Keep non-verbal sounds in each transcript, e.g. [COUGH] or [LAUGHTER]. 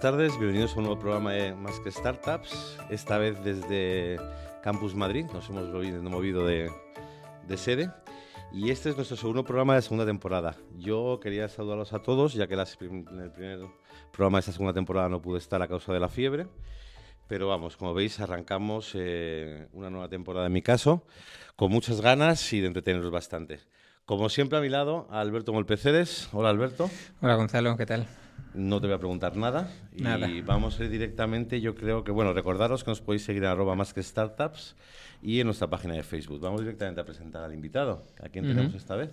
Buenas tardes. Bienvenidos a un nuevo programa de Más que Startups. Esta vez desde Campus Madrid. Nos hemos movido de, de sede. Y este es nuestro segundo programa de segunda temporada. Yo quería saludarlos a todos, ya que en el primer programa de esta segunda temporada no pude estar a causa de la fiebre. Pero vamos, como veis, arrancamos eh, una nueva temporada en mi caso, con muchas ganas y de entreteneros bastante. Como siempre a mi lado, Alberto Molpeceres. Hola Alberto. Hola Gonzalo, ¿qué tal? No te voy a preguntar nada. Nada. Y vamos a ir directamente, yo creo que, bueno, recordaros que nos podéis seguir en arroba más que startups y en nuestra página de Facebook. Vamos directamente a presentar al invitado. ¿A quién tenemos esta vez?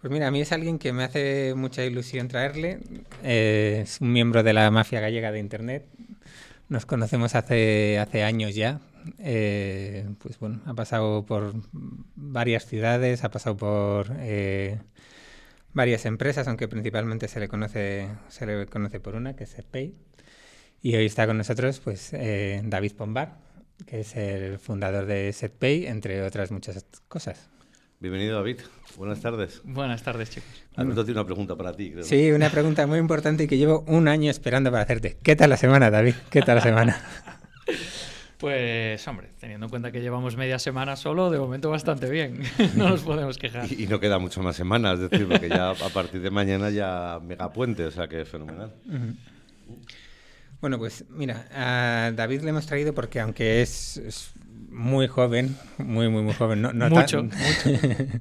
Pues mira, a mí es alguien que me hace mucha ilusión traerle. Eh, es un miembro de la mafia gallega de Internet. Nos conocemos hace, hace años ya. Eh, pues bueno, ha pasado por varias ciudades, ha pasado por eh, varias empresas, aunque principalmente se le conoce, se le conoce por una, que es SetPay. Y hoy está con nosotros pues, eh, David Pombar, que es el fundador de SetPay, entre otras muchas cosas. Bienvenido, David. Buenas tardes. Buenas tardes, chicos. Alberto tiene una pregunta para ti, creo. Sí, una pregunta muy importante y que llevo un año esperando para hacerte. ¿Qué tal la semana, David? ¿Qué tal la semana? [LAUGHS] Pues, hombre, teniendo en cuenta que llevamos media semana solo, de momento bastante bien. [LAUGHS] no nos podemos quejar. Y, y no queda mucho más semanas, es decir, porque ya a partir de mañana ya mega puente, o sea que es fenomenal. Bueno, pues mira, a David le hemos traído porque aunque es, es muy joven, muy, muy, muy joven, no, no tan- Mucho, mucho. [LAUGHS]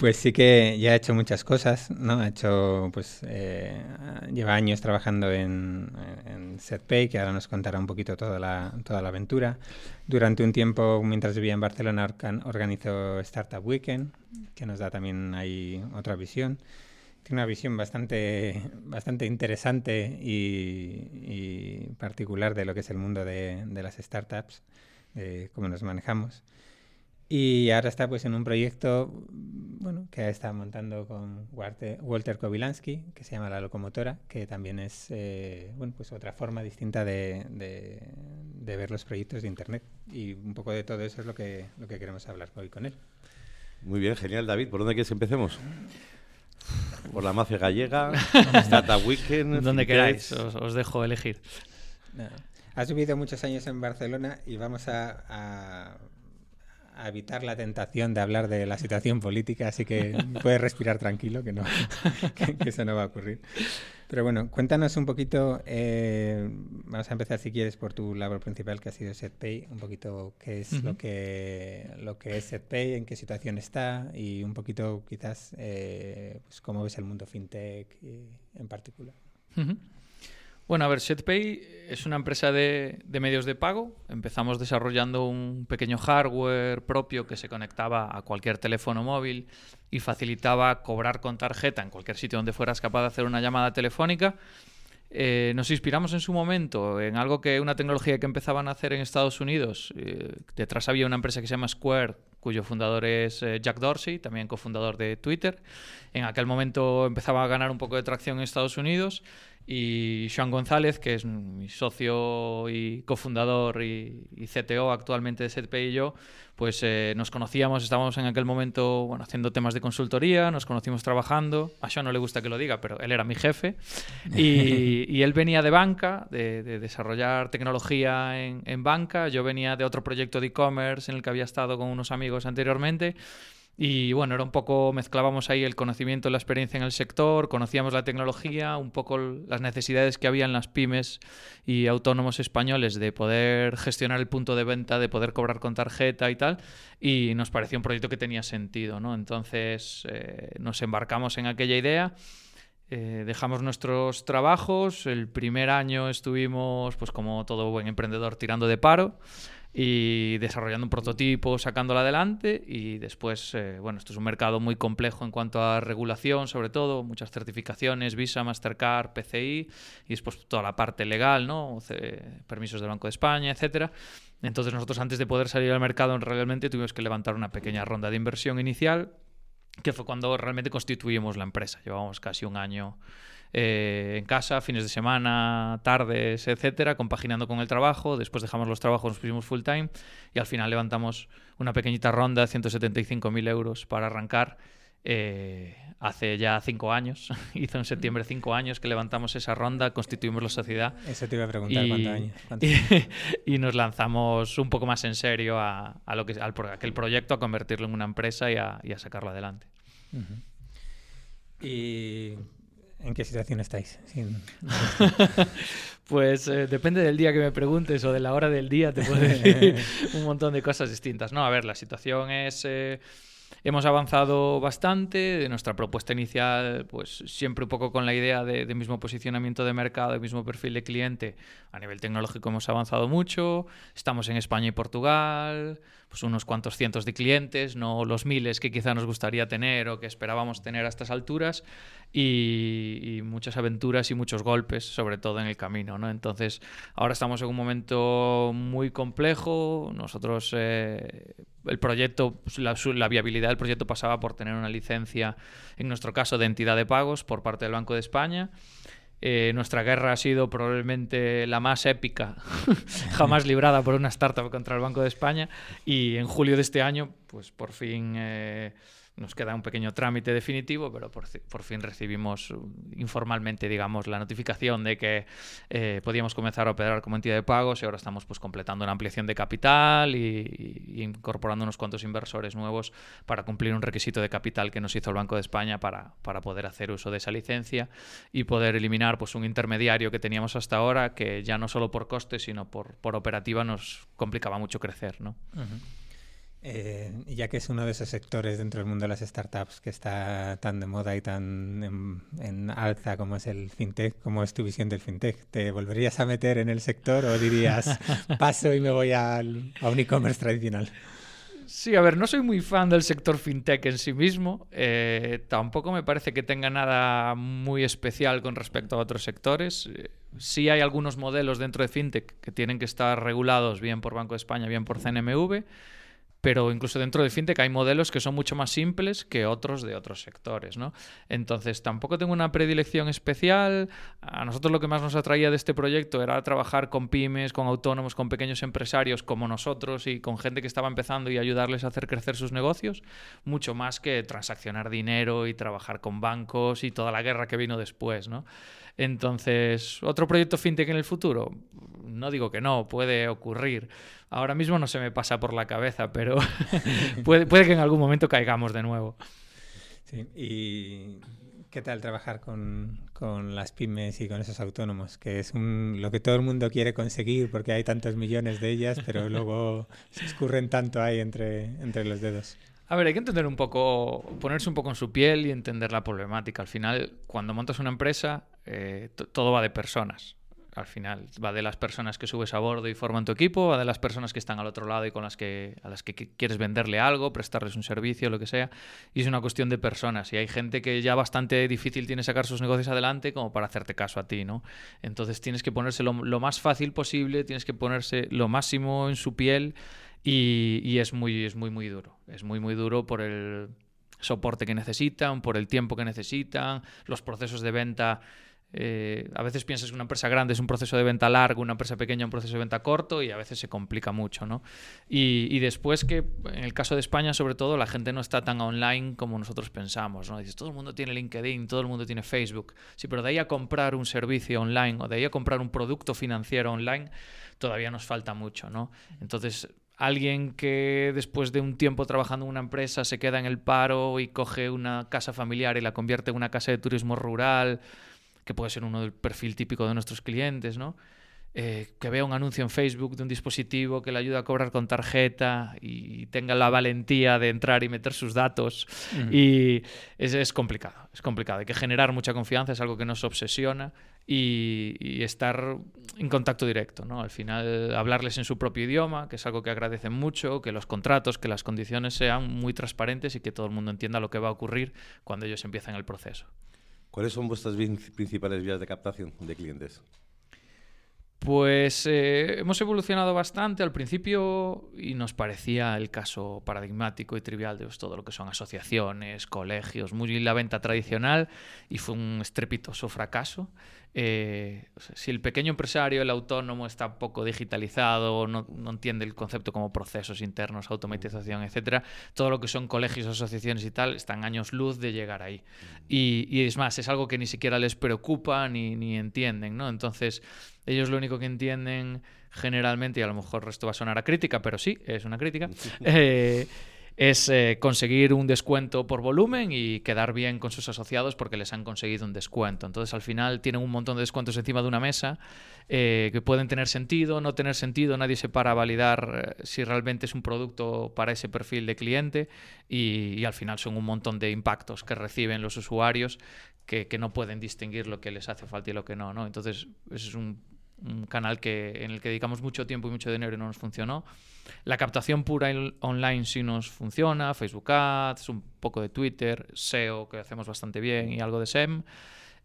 pues sí que ya ha hecho muchas cosas, ¿no? Ha hecho, pues, eh, lleva años trabajando en, en SetPay, que ahora nos contará un poquito toda la, toda la aventura. Durante un tiempo, mientras vivía en Barcelona, organ- organizó Startup Weekend, que nos da también ahí otra visión. Tiene una visión bastante, bastante interesante y, y particular de lo que es el mundo de, de las startups, de cómo nos manejamos. Y ahora está pues en un proyecto bueno, que está montando con Walter Kowilansky, que se llama La Locomotora, que también es eh, bueno, pues otra forma distinta de, de- de ver los proyectos de Internet. Y un poco de todo eso es lo que, lo que queremos hablar hoy con él. Muy bien, genial, David. ¿Por dónde quieres que empecemos? Por la mafia gallega, [LAUGHS] Startup Weekend. Donde queráis, os, os dejo elegir. Nada. Has vivido muchos años en Barcelona y vamos a, a- a evitar la tentación de hablar de la situación política, así que [LAUGHS] puedes respirar tranquilo, que, no, [LAUGHS] que, que eso no va a ocurrir. Pero bueno, cuéntanos un poquito, eh, vamos a empezar si quieres por tu labor principal que ha sido SetPay, un poquito qué es lo, Ujú. que, lo que es SetPay, en qué situación está y un poquito quizás eh, pues cómo ves el mundo fintech y- en particular. Ujú. Bueno, a ver, SetPay es una empresa de, medios de pago. Empezamos desarrollando un pequeño hardware propio que se conectaba a cualquier teléfono móvil y facilitaba cobrar con tarjeta en cualquier sitio donde fueras capaz de hacer una llamada telefónica. Eh, nos inspiramos en su momento en algo que una tecnología que empezaban a hacer en Estados Unidos. Eh, detrás había una empresa que se llama Square, cuyo fundador es eh, Jack Dorsey, también cofundador de Twitter. En aquel momento empezaba a ganar un poco de tracción en Estados Unidos y Sean González, que es mi socio y cofundador y, y CTO actualmente de SetPay y yo, pues eh, nos conocíamos, estábamos en aquel momento bueno, haciendo temas de consultoría, nos conocimos trabajando. A Sean no le gusta que lo diga, pero él era mi jefe. Y, [LAUGHS] y él venía de banca, de, de desarrollar tecnología en, en banca. Yo venía de otro proyecto de e-commerce en el que había estado con unos amigos anteriormente. Y bueno, era un poco, mezclábamos ahí el conocimiento la experiencia en el sector, conocíamos la tecnología, un poco las necesidades que había en las pymes y autónomos españoles de poder gestionar el punto de venta, de poder cobrar con tarjeta y tal, y nos pareció un proyecto que tenía sentido, ¿no? Entonces eh, nos embarcamos en aquella idea. eh, dejamos nuestros trabajos. El primer año estuvimos, pues como todo buen emprendedor, tirando de paro y desarrollando un prototipo, sacándolo adelante y después, eh, bueno, esto es un mercado muy complejo en cuanto a regulación, sobre todo, muchas certificaciones, Visa, Mastercard, PCI y después toda la parte legal, ¿no? Permisos del Banco de España, etcétera. Entonces nosotros antes de poder salir al mercado realmente tuvimos que levantar una pequeña ronda de inversión inicial que fue cuando realmente constituimos la empresa. Llevábamos casi un año eh, en casa, fines de semana, tardes, etcétera, compaginando con el trabajo. Después dejamos los trabajos, nos pusimos full time y al final levantamos una pequeñita ronda, 175.000 euros para arrancar. Eh, hace ya cinco años, [LAUGHS] hizo en septiembre cinco años que levantamos esa ronda, constituimos la sociedad. Eso te iba a preguntar, y, ¿cuántos años? [LAUGHS] Y, y, nos lanzamos un poco más en serio a, a lo que, al, a aquel proyecto, a convertirlo en una empresa y a, y a sacarlo adelante. Uh -huh. ¿Y en qué situación estáis? Sin... [LAUGHS] pues eh, depende del día que me preguntes o de la hora del día, te puedo [LAUGHS] decir un montón de cosas distintas. No, a ver, la situación es... Eh, Hemos avanzado bastante, de nuestra propuesta inicial, pues siempre un poco con la idea de, de, mismo posicionamiento de mercado, de mismo perfil de cliente. A nivel tecnológico hemos avanzado mucho, estamos en España y Portugal, pues unos cuantos cientos de clientes, no los miles que quizá nos gustaría tener o que esperábamos tener a estas alturas, y, muchas aventuras y muchos golpes, sobre todo en el camino. ¿no? Entonces, ahora estamos en un momento muy complejo, nosotros... Eh, el proyecto, la, la, viabilidad del proyecto pasaba por tener una licencia, en nuestro caso, de entidad de pagos por parte del Banco de España. Eh, nuestra guerra ha sido probablemente la más épica [LAUGHS] jamás librada por una startup contra el Banco de España. Y en julio de este año, pues por fin... Eh, nos queda un pequeño trámite definitivo, pero por, fin recibimos informalmente, digamos, la notificación de que eh, podíamos comenzar a operar como entidad de pagos y ahora estamos pues completando una ampliación de capital y, incorporando unos cuantos inversores nuevos para cumplir un requisito de capital que nos hizo el Banco de España para, para poder hacer uso de esa licencia y poder eliminar pues un intermediario que teníamos hasta ahora que ya no solo por coste, sino por, por operativa nos complicaba mucho crecer, ¿no? Eh, ya que es uno de esos sectores dentro del mundo de las startups que está tan de moda y tan en, en, alza como es el fintech, ¿cómo es tu visión del fintech? ¿Te volverías a meter en el sector o dirías [LAUGHS] paso y me voy al, a un e-commerce tradicional? Sí, a ver, no soy muy fan del sector fintech en sí mismo. Eh, tampoco me parece que tenga nada muy especial con respecto a otros sectores. Eh, sí hay algunos modelos dentro de fintech que tienen que estar regulados bien por Banco de España, bien por CNMV pero incluso dentro de fintech hay modelos que son mucho más simples que otros de otros sectores, ¿no? Entonces, tampoco tengo una predilección especial. A nosotros lo que más nos atraía de este proyecto era trabajar con pymes, con autónomos, con pequeños empresarios como nosotros y con gente que estaba empezando y ayudarles a hacer crecer sus negocios, mucho más que transaccionar dinero y trabajar con bancos y toda la guerra que vino después, ¿no? Entonces, ¿otro proyecto fintech en el futuro? No digo que no, puede ocurrir. Ahora mismo no se me pasa por la cabeza, pero [LAUGHS] puede, puede, que en algún momento caigamos de nuevo. Sí, y ¿qué tal trabajar con, con, las pymes y con esos autónomos? Que es un, lo que todo el mundo quiere conseguir porque hay tantos millones de ellas, pero luego [LAUGHS] se escurren tanto ahí entre, entre los dedos. A ver, hay que entender un poco, ponerse un poco en su piel y entender la problemática. Al final, cuando montas una empresa, eh, todo va de personas. Al final, va de las personas que subes a bordo y forman tu equipo, va de las personas que están al otro lado y con las que, a las que quieres venderle algo, prestarles un servicio, lo que sea. Y es una cuestión de personas. Y hay gente que ya bastante difícil tiene sacar sus negocios adelante como para hacerte caso a ti, ¿no? Entonces tienes que ponerse lo, lo más fácil posible, tienes que ponerse lo máximo en su piel y, y, es, muy, es muy, muy duro. Es muy, muy duro por el soporte que necesitan, por el tiempo que necesitan, los procesos de venta. Eh, a veces piensas que una empresa grande es un proceso de venta largo, una empresa pequeña un proceso de venta corto y a veces se complica mucho, ¿no? Y, y, después que en el caso de España, sobre todo, la gente no está tan online como nosotros pensamos, ¿no? Dices, todo el mundo tiene LinkedIn, todo el mundo tiene Facebook. Sí, pero de ahí a comprar un servicio online o de ahí a comprar un producto financiero online, todavía nos falta mucho, ¿no? Entonces, alguien que después de un tiempo trabajando en una empresa se queda en el paro y coge una casa familiar y la convierte en una casa de turismo rural, que puede ser uno del perfil típico de nuestros clientes, ¿no? Eh, que vea un anuncio en Facebook de un dispositivo que le ayuda a cobrar con tarjeta y tenga la valentía de entrar y meter sus datos. Y es, es, complicado, es complicado. Hay que generar mucha confianza, es algo que nos obsesiona y, y, estar en contacto directo. ¿no? Al final, hablarles en su propio idioma, que es algo que agradecen mucho, que los contratos, que las condiciones sean muy transparentes y que todo el mundo entienda lo que va a ocurrir cuando ellos empiezan el proceso. ¿Cuáles son vuestras principales vías de captación de clientes? Pues eh, hemos evolucionado bastante al principio y nos parecía el caso paradigmático y trivial de pues, todo lo que son asociaciones, colegios, muy la venta tradicional y fue un estrepitoso fracaso. eh, si el pequeño empresario, el autónomo está poco digitalizado, no, no, entiende el concepto como procesos internos, automatización, etcétera, todo lo que son colegios, asociaciones y tal, están años luz de llegar ahí. Y, y es más, es algo que ni siquiera les preocupa ni, ni entienden, ¿no? Entonces, ellos lo único que entienden generalmente, y a lo mejor esto va a sonar a crítica, pero sí, es una crítica, [LAUGHS] eh, es eh, conseguir un descuento por volumen y quedar bien con sus asociados porque les han conseguido un descuento. Entonces al final tienen un montón de descuentos encima de una mesa eh, que pueden tener sentido, no tener sentido, nadie se para a validar si realmente es un producto para ese perfil de cliente y, y, al final son un montón de impactos que reciben los usuarios que, que, no pueden distinguir lo que les hace falta y lo que no. ¿no? Entonces es un, un canal que, en el que dedicamos mucho tiempo y mucho dinero y no nos funcionó. La captación pura online sí nos funciona, Facebook Ads, un poco de Twitter, SEO que hacemos bastante bien y algo de SEM.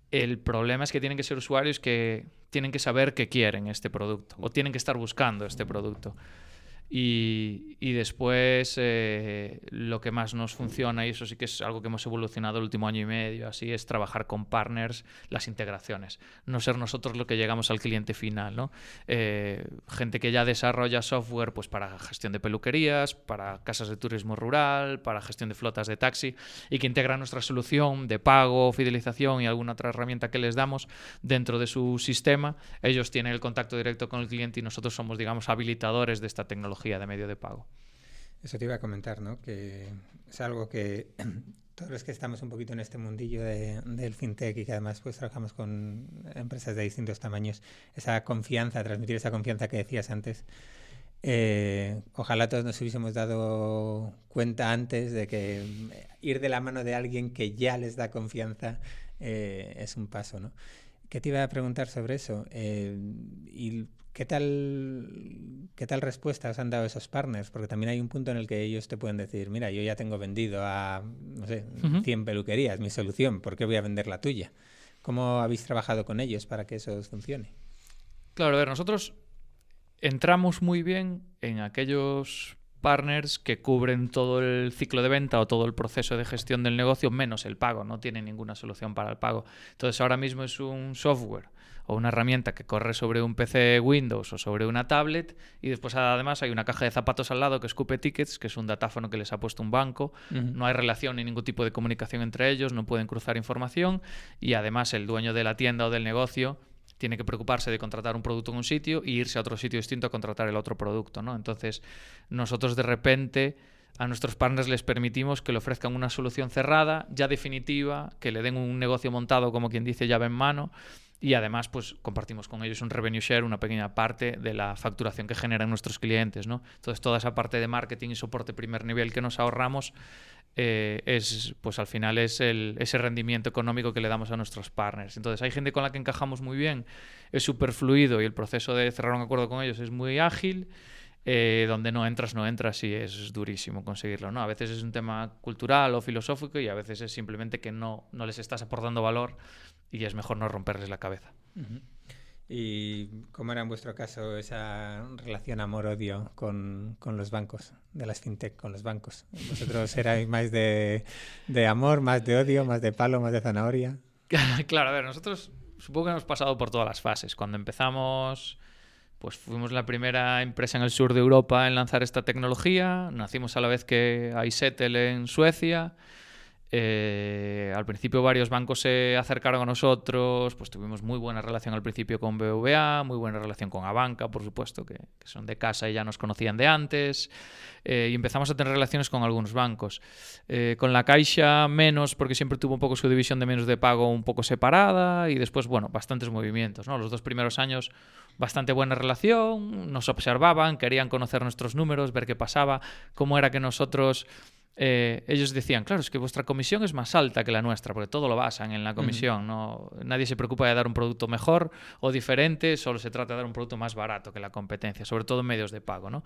El problema es que tienen que ser usuarios que tienen que saber que quieren este producto o tienen que estar buscando este producto. Y, después eh, lo que más nos funciona, y eso sí que es algo que hemos evolucionado el último año y medio, así es trabajar con partners las integraciones, no ser nosotros lo que llegamos al cliente final. ¿no? Eh, gente que ya desarrolla software pues, para gestión de peluquerías, para casas de turismo rural, para gestión de flotas de taxi, y que integra nuestra solución de pago, fidelización y alguna otra herramienta que les damos dentro de su sistema. Ellos tienen el contacto directo con el cliente y nosotros somos, digamos, habilitadores de esta tecnología de medio de pago. Eso te iba a comentar, ¿no? Que es algo que [CLEARS THROAT] todos los que estamos un poquito en este mundillo de, del fintech y que además pues trabajamos con empresas de distintos tamaños, esa confianza, transmitir esa confianza que decías antes, eh, ojalá todos nos hubiésemos dado cuenta antes de que ir de la mano de alguien que ya les da confianza eh, es un paso, ¿no? ¿Qué te iba a preguntar sobre eso? Eh, ¿Y qué tal, qué tal respuesta os han dado esos partners? Porque también hay un punto en el que ellos te pueden decir, mira, yo ya tengo vendido a, no sé, uh -huh. 100 peluquerías, mi solución, ¿por qué voy a vender la tuya? ¿Cómo habéis trabajado con ellos para que eso funcione? Claro, a ver, nosotros entramos muy bien en aquellos partners que cubren todo el ciclo de venta o todo el proceso de gestión del negocio menos el pago, no tienen ninguna solución para el pago. Entonces ahora mismo es un software o una herramienta que corre sobre un PC Windows o sobre una tablet y después además hay una caja de zapatos al lado que escupe tickets, que es un datáfono que les ha puesto un banco, uh -huh. no hay relación ni ningún tipo de comunicación entre ellos, no pueden cruzar información y además el dueño de la tienda o del negocio tiene que preocuparse de contratar un producto en un sitio e irse a otro sitio distinto a contratar el otro producto, ¿no? Entonces, nosotros de repente a nuestros partners les permitimos que le ofrezcan una solución cerrada, ya definitiva, que le den un negocio montado, como quien dice, llave en mano, y además pues compartimos con ellos un revenue share, una pequeña parte de la facturación que generan nuestros clientes, ¿no? Entonces toda esa parte de marketing y soporte primer nivel que nos ahorramos eh, es, pues al final es el, ese rendimiento económico que le damos a nuestros partners. Entonces hay gente con la que encajamos muy bien, es súper fluido y el proceso de cerrar un acuerdo con ellos es muy ágil. Eh, donde no entras, no entras y es durísimo conseguirlo. ¿no? A veces es un tema cultural o filosófico y a veces es simplemente que no, no les estás aportando valor y es mejor no romperles la cabeza. Uh -huh. ¿Y cómo era en vuestro caso esa relación amor-odio con, con, los bancos, de las fintech con los bancos? ¿Vosotros [LAUGHS] erais más de, de, amor, más de odio, más de palo, más de zanahoria? [LAUGHS] claro, a ver, nosotros supongo que hemos pasado por todas las fases. Cuando empezamos, pues fuimos la primera empresa en el sur de Europa en lanzar esta tecnología. Nacimos a la vez que iSettle en Suecia. Eh, al principio varios bancos se acercaron a nosotros, pues tuvimos muy buena relación al principio con BVA, muy buena relación con Abanca, por supuesto, que, que son de casa y ya nos conocían de antes, eh, y empezamos a tener relaciones con algunos bancos. Eh, con la Caixa menos, porque siempre tuvo un poco su división de menos de pago un poco separada, y después, bueno, bastantes movimientos, ¿no? Los dos primeros años bastante buena relación, nos observaban, querían conocer nuestros números, ver qué pasaba, cómo era que nosotros eh, ellos decían, claro, es que vuestra comisión es más alta que la nuestra, porque todo lo basan en la comisión. Uh -huh. ¿no? Nadie se preocupa de dar un producto mejor o diferente, solo se trata de dar un producto más barato que la competencia, sobre todo en medios de pago. ¿no?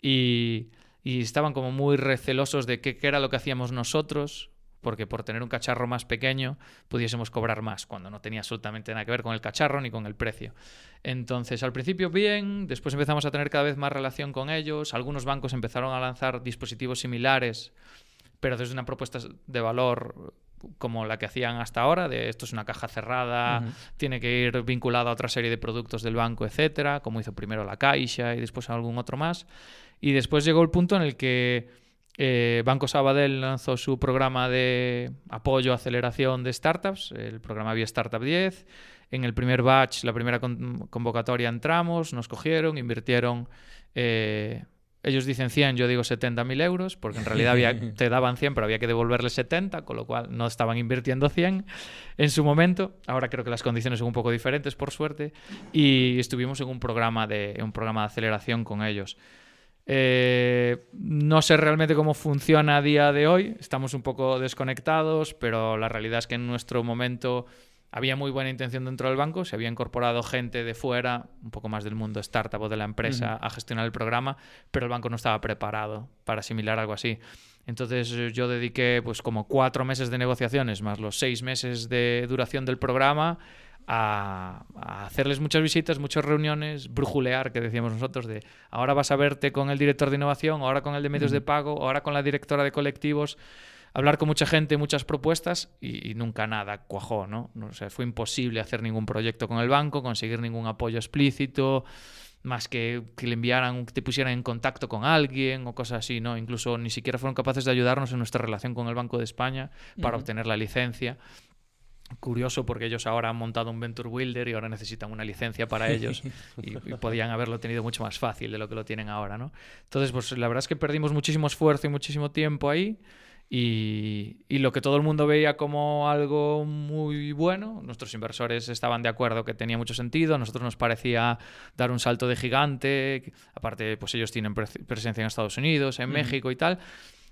Y, y estaban como muy recelosos de qué, qué era lo que hacíamos nosotros, porque por tener un cacharro más pequeño pudiésemos cobrar más, cuando no tenía absolutamente nada que ver con el cacharro ni con el precio. Entonces, al principio bien, después empezamos a tener cada vez más relación con ellos, algunos bancos empezaron a lanzar dispositivos similares, pero desde una propuesta de valor como la que hacían hasta ahora, de esto es una caja cerrada, tiene que ir vinculada a otra serie de productos del banco, etcétera, como hizo primero la Caixa y después algún otro más. Y después llegó el punto en el que eh, Banco Sabadell lanzó su programa de apoyo, aceleración de startups, el programa Vía Startup 10. En el primer batch, la primera convocatoria entramos, nos cogieron, invirtieron eh, ellos dicen 100, yo digo 70.000 euros, porque en realidad había, [LAUGHS] te daban 100, pero había que devolverles 70, con lo cual no estaban invirtiendo 100 en su momento. Ahora creo que las condiciones son un poco diferentes, por suerte, y estuvimos en un programa de, un programa de aceleración con ellos. Eh, no sé realmente cómo funciona a día de hoy, estamos un poco desconectados, pero la realidad es que en nuestro momento había muy buena intención dentro del banco, se había incorporado gente de fuera, un poco más del mundo startup o de la empresa, a gestionar el programa, pero el banco no estaba preparado para asimilar algo así. Entonces yo dediqué pues como cuatro meses de negociaciones más los seis meses de duración del programa a, hacerles muchas visitas, muchas reuniones, brujulear, que decíamos nosotros, de ahora vas a verte con el director de innovación, ahora con el de medios de pago, ahora con la directora de colectivos hablar con mucha gente, muchas propuestas y, nunca nada cuajó, ¿no? O sea, fue imposible hacer ningún proyecto con el banco, conseguir ningún apoyo explícito, más que que le enviaran, que te pusieran en contacto con alguien o cosas así, ¿no? Incluso ni siquiera fueron capaces de ayudarnos en nuestra relación con el Banco de España para obtener la licencia. Curioso porque ellos ahora han montado un Venture Builder y ahora necesitan una licencia para [LAUGHS] ellos y, y, podían haberlo tenido mucho más fácil de lo que lo tienen ahora, ¿no? Entonces, pues la verdad es que perdimos muchísimo esfuerzo y muchísimo tiempo ahí. Y, lo que todo el mundo veía como algo muy bueno, nuestros inversores estaban de acuerdo que tenía mucho sentido, a nosotros nos parecía dar un salto de gigante, aparte pues ellos tienen presencia en Estados Unidos, en México y tal,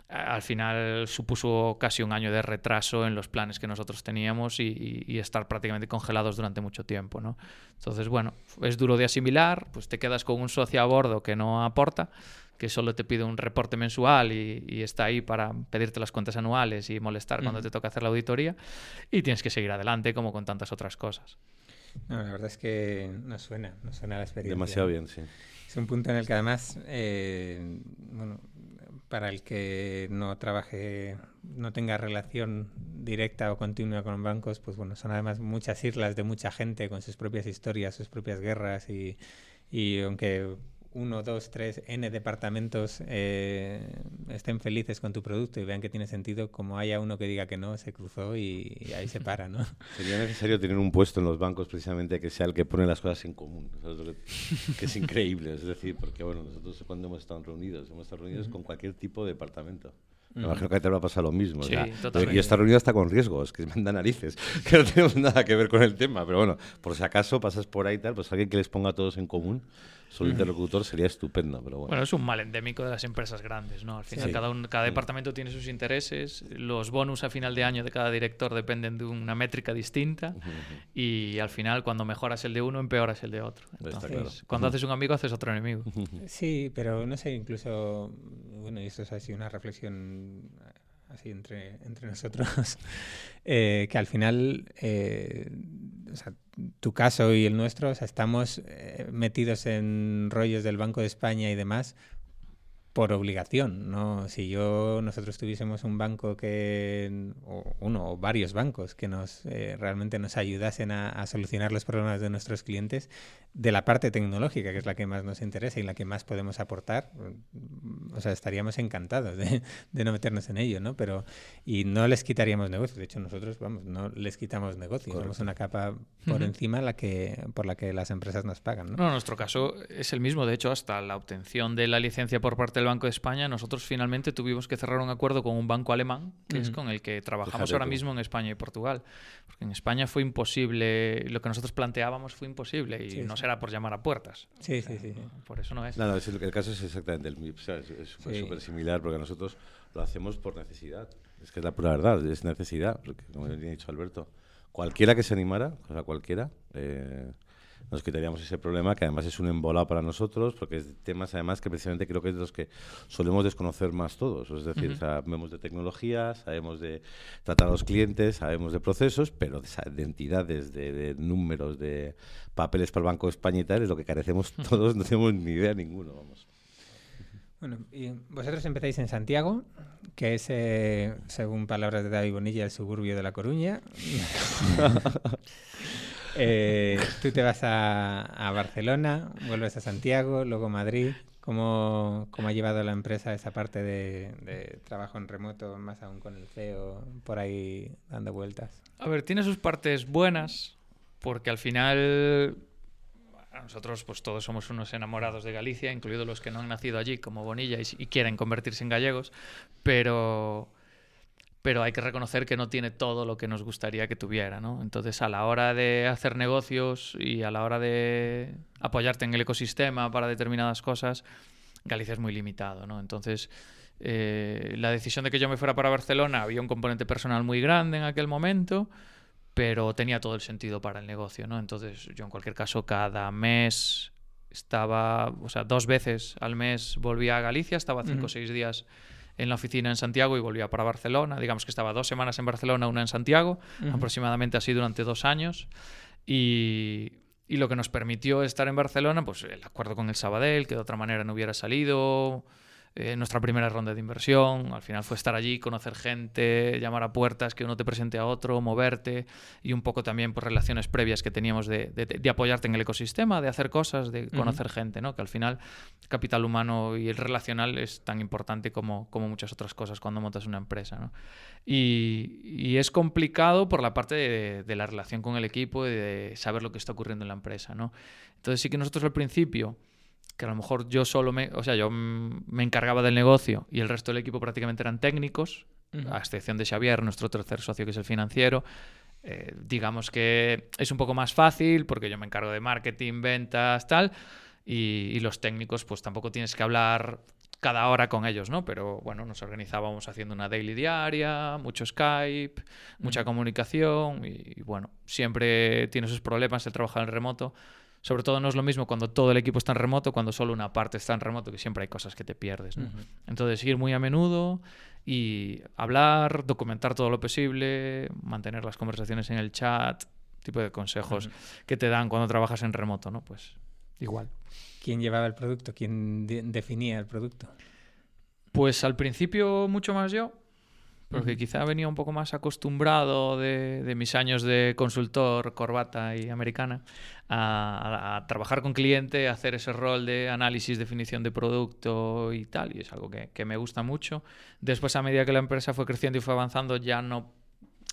al final supuso casi un año de retraso en los planes que nosotros teníamos y, y, estar prácticamente congelados durante mucho tiempo. ¿no? Entonces, bueno, es duro de asimilar, pues te quedas con un socio a bordo que no aporta, que solo te pide un reporte mensual y, está ahí para pedirte las cuentas anuales y molestar cuando te toca hacer la auditoría y tienes que seguir adelante como con tantas otras cosas. No, la verdad es que no suena, no suena la experiencia. Demasiado bien, sí. Es un punto en el que además, eh, bueno, para el que no trabaje, no tenga relación directa o continua con bancos, pues bueno, son además muchas islas de mucha gente con sus propias historias, sus propias guerras y, y aunque uno, dos, tres, n departamentos eh, estén felices con tu producto y vean que tiene sentido, como haya uno que diga que no, se cruzó y, ahí se para, ¿no? [LAUGHS] Sería necesario tener un puesto en los bancos precisamente que sea el que pone las cosas en común, que, es increíble, es decir, porque bueno, nosotros cuando hemos estado reunidos, hemos estado reunidos con cualquier tipo de departamento. Me imagino que te va a pasar lo mismo. Sí, y esta reunión está con riesgos, que me da narices, [LAUGHS] que no tenemos nada que ver con el tema. Pero bueno, por si acaso pasas por ahí y tal, pues alguien que les ponga a todos en común solo interlocutor sería estupendo, pero bueno. Bueno, es un mal endémico de las empresas grandes, ¿no? Al final cada, un, cada departamento tiene sus intereses, los bonus a final de año de cada director dependen de una métrica distinta y al final cuando mejoras el de uno empeoras el de otro. Entonces, cuando haces un amigo haces otro enemigo. Sí, pero no sé, incluso, bueno, y esto es así una reflexión así entre, entre nosotros, [LAUGHS] eh, que al final, eh, o sea, tu caso y el nuestro, o sea, estamos eh, metidos en rollos del Banco de España y demás por obligación, ¿no? Si yo, nosotros tuviésemos un banco que, o uno o varios bancos que nos eh, realmente nos ayudasen a, solucionar los problemas de nuestros clientes, de la parte tecnológica, que es la que más nos interesa y la que más podemos aportar, o sea, estaríamos encantados de, no meternos en ello, ¿no? Pero, y no les quitaríamos negocio, de hecho nosotros, vamos, no les quitamos negocio, somos una capa por encima la que, por la que las empresas nos pagan, ¿no? No, nuestro caso es el mismo, de hecho, hasta la obtención de la licencia por parte del Banco de España, nosotros finalmente tuvimos que cerrar un acuerdo con un banco alemán, que es con el que trabajamos ahora mismo en España y Portugal. Porque en España fue imposible, lo que nosotros planteábamos fue imposible y no será por llamar a puertas. Sí, sí, sí. Por eso no es. No, no, el, caso es exactamente el mismo. es súper similar porque nosotros lo hacemos por necesidad. Es que es la pura verdad, es necesidad. Porque, como ya ha dicho Alberto, cualquiera que se animara, o sea, cualquiera, eh, nos quitaríamos ese problema que además es un embolado para nosotros porque es temas además que precisamente creo que es de los que solemos desconocer más todos. Es decir, sabemos de tecnología, sabemos de tratar a los clientes, sabemos de procesos, pero de, entidades, de, números, de papeles para el Banco de España y tal, es lo que carecemos todos, no tenemos ni idea ninguno, vamos. Bueno, y vosotros empezáis en Santiago, que es, eh, según palabras de David Bonilla, el suburbio de La Coruña. [LAUGHS] Eh, tú te vas a, Barcelona, vuelves a Santiago, luego Madrid. ¿Cómo, ¿Cómo, ha llevado la empresa esa parte de, de, trabajo en remoto, más aún con el CEO por ahí dando vueltas? A ver, tiene sus partes buenas, porque al final nosotros pues todos somos unos enamorados de Galicia, incluidos los que no han nacido allí como Bonilla y, y, quieren convertirse en gallegos, pero pero hay que reconocer que no tiene todo lo que nos gustaría que tuviera, ¿no? Entonces, a la hora de hacer negocios y a la hora de apoyarte en el ecosistema para determinadas cosas, Galicia es muy limitado, ¿no? Entonces, eh, la decisión de que yo me fuera para Barcelona había un componente personal muy grande en aquel momento, pero tenía todo el sentido para el negocio, ¿no? Entonces, yo en cualquier caso, cada mes estaba, o sea, dos veces al mes volvía a Galicia, estaba cinco o uh -huh. seis días en la oficina en Santiago y volvía para Barcelona. Digamos que estaba dos semanas en Barcelona, una en Santiago, uh -huh. aproximadamente así durante dos años. Y, y, lo que nos permitió estar en Barcelona, pues el acuerdo con el Sabadell, que de otra manera no hubiera salido, eh, nuestra primera ronda de inversión. Al final fue estar allí, conocer gente, llamar a puertas, que uno te presente a otro, moverte y un poco también por relaciones previas que teníamos de, de, de apoyarte en el ecosistema, de hacer cosas, de conocer uh -huh. gente, ¿no? Que al final capital humano y el relacional es tan importante como, como muchas otras cosas cuando montas una empresa, ¿no? Y, y es complicado por la parte de, de, la relación con el equipo y de saber lo que está ocurriendo en la empresa, ¿no? Entonces sí que nosotros al principio que a lo mejor yo solo me, o sea, yo me encargaba del negocio y el resto del equipo prácticamente eran técnicos, uh -huh. a excepción de Xavier, nuestro tercer socio que es el financiero. Eh, digamos que es un poco más fácil porque yo me encargo de marketing, ventas, tal, y, y, los técnicos pues tampoco tienes que hablar cada hora con ellos, ¿no? Pero bueno, nos organizábamos haciendo una daily diaria, mucho Skype, mucha comunicación y, y bueno, siempre tiene sus problemas el trabajar en remoto sobre todo no es lo mismo cuando todo el equipo está en remoto, cuando solo una parte está en remoto, que siempre hay cosas que te pierdes. ¿no? Uh -huh. Entonces, ir muy a menudo y hablar, documentar todo lo posible, mantener las conversaciones en el chat, tipo de consejos uh -huh. que te dan cuando trabajas en remoto, ¿no? Pues igual. ¿Quién llevaba el producto? ¿Quién de definía el producto? Pues al principio mucho más yo, porque uh -huh. quizá venía un poco más acostumbrado de, de, mis años de consultor, corbata y americana, a, a, trabajar con cliente, a hacer ese rol de análisis, definición de producto y tal, y es algo que, que, me gusta mucho. Después, a medida que la empresa fue creciendo y fue avanzando, ya no,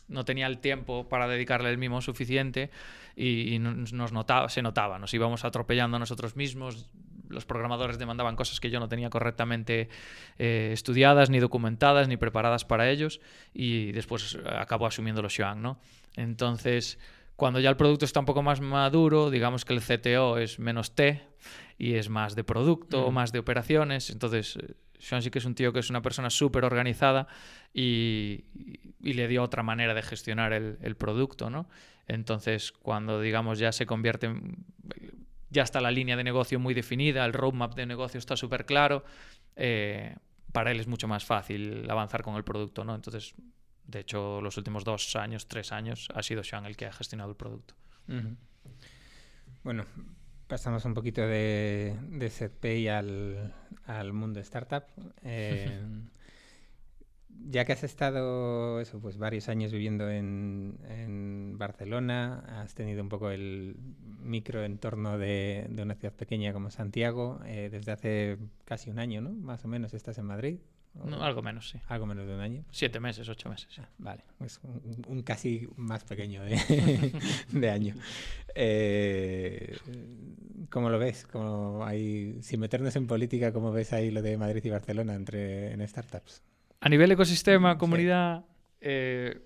no tenía el tiempo para dedicarle el mismo suficiente y, y nos notaba, se notaba, nos íbamos atropellando a nosotros mismos, los programadores demandaban cosas que yo no tenía correctamente eh, estudiadas, ni documentadas, ni preparadas para ellos, y después acabo asumiendo los Xuan, ¿no? Entonces, cuando ya el producto está un poco más maduro, digamos que el CTO es menos T y es más de producto, mm. más de operaciones, entonces Sean sí que es un tío que es una persona súper organizada y, y, le dio otra manera de gestionar el, el producto, ¿no? Entonces, cuando digamos ya se convierte en, ya está la línea de negocio muy definida, el roadmap de negocio está súper claro, eh, para él es mucho más fácil avanzar con el producto, ¿no? Entonces, de hecho, los últimos dos años, tres años, ha sido Sean el que ha gestionado el producto. Uh -huh. Bueno, pasamos un poquito de, de SetPay al, al mundo startup. [LAUGHS] Eh, ya que has estado eso, pues varios años viviendo en, en, Barcelona, has tenido un poco el microentorno de, de una ciudad pequeña como Santiago, eh, desde hace casi un año, ¿no? Más o menos estás en Madrid. No, algo menos, sí. Algo menos de un año. Siete meses, ocho meses. Ah, vale, pues un, un, casi más pequeño de, [LAUGHS] de año. Eh, ¿Cómo lo ves? ¿Cómo hay, sin meternos en política, ¿cómo ves ahí lo de Madrid y Barcelona entre, en startups? A nivel ecosistema, comunidad... Sí. Eh,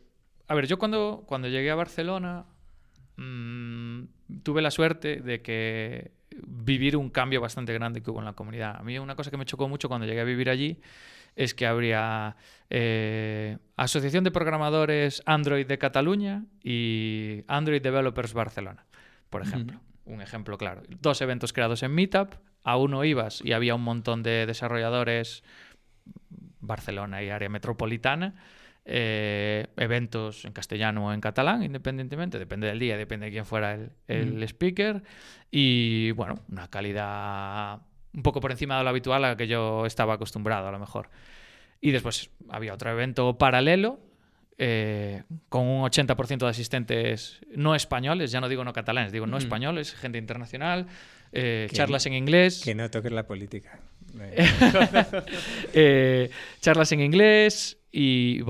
a ver, yo cuando, cuando llegué a Barcelona mmm, tuve la suerte de que vivir un cambio bastante grande que hubo en la comunidad. A mí una cosa que me chocó mucho cuando llegué a vivir allí es que habría eh, Asociación de Programadores Android de Cataluña y Android Developers Barcelona, por ejemplo. Un ejemplo claro. Dos eventos creados en Meetup, a uno ibas y había un montón de desarrolladores Barcelona y área metropolitana, eh, eventos en castellano o en catalán, independientemente, depende del día, depende de quién fuera el, el mm. speaker, y bueno, una calidad un poco por encima de lo habitual a que yo estaba acostumbrado a lo mejor. Y después había otro evento paralelo eh, con un 80% de asistentes no españoles, ya no digo no catalanes, digo no españoles, gente internacional, eh, charlas en inglés. Que no toques la política. [LAUGHS] Eh, charlas en inglés y,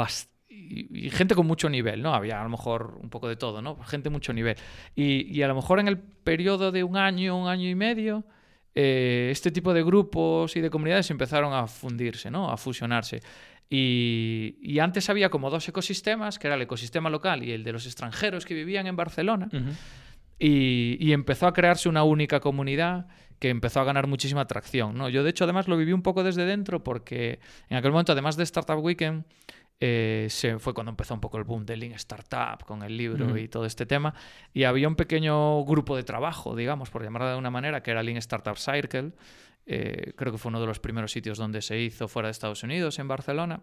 y, gente con mucho nivel, ¿no? Había a lo mejor un poco de todo, ¿no? Gente mucho nivel. Y, y a lo mejor en el periodo de un año, un año y medio, este tipo de grupos y de comunidades empezaron a fundirse, ¿no? A fusionarse. Y, antes había como dos ecosistemas, que era el ecosistema local y el de los extranjeros que vivían en Barcelona. y, empezó a crearse una única comunidad que empezó a ganar muchísima atracción. ¿no? Yo, de hecho, además lo viví un poco desde dentro porque en aquel momento, además de Startup Weekend, eh, se fue cuando empezó un poco el boom del Lean Startup con el libro y todo este tema. Y había un pequeño grupo de trabajo, digamos, por llamarlo de alguna manera, que era Lean Startup Circle, eh, creo que fue uno de los primeros sitios donde se hizo fuera de Estados Unidos, en Barcelona.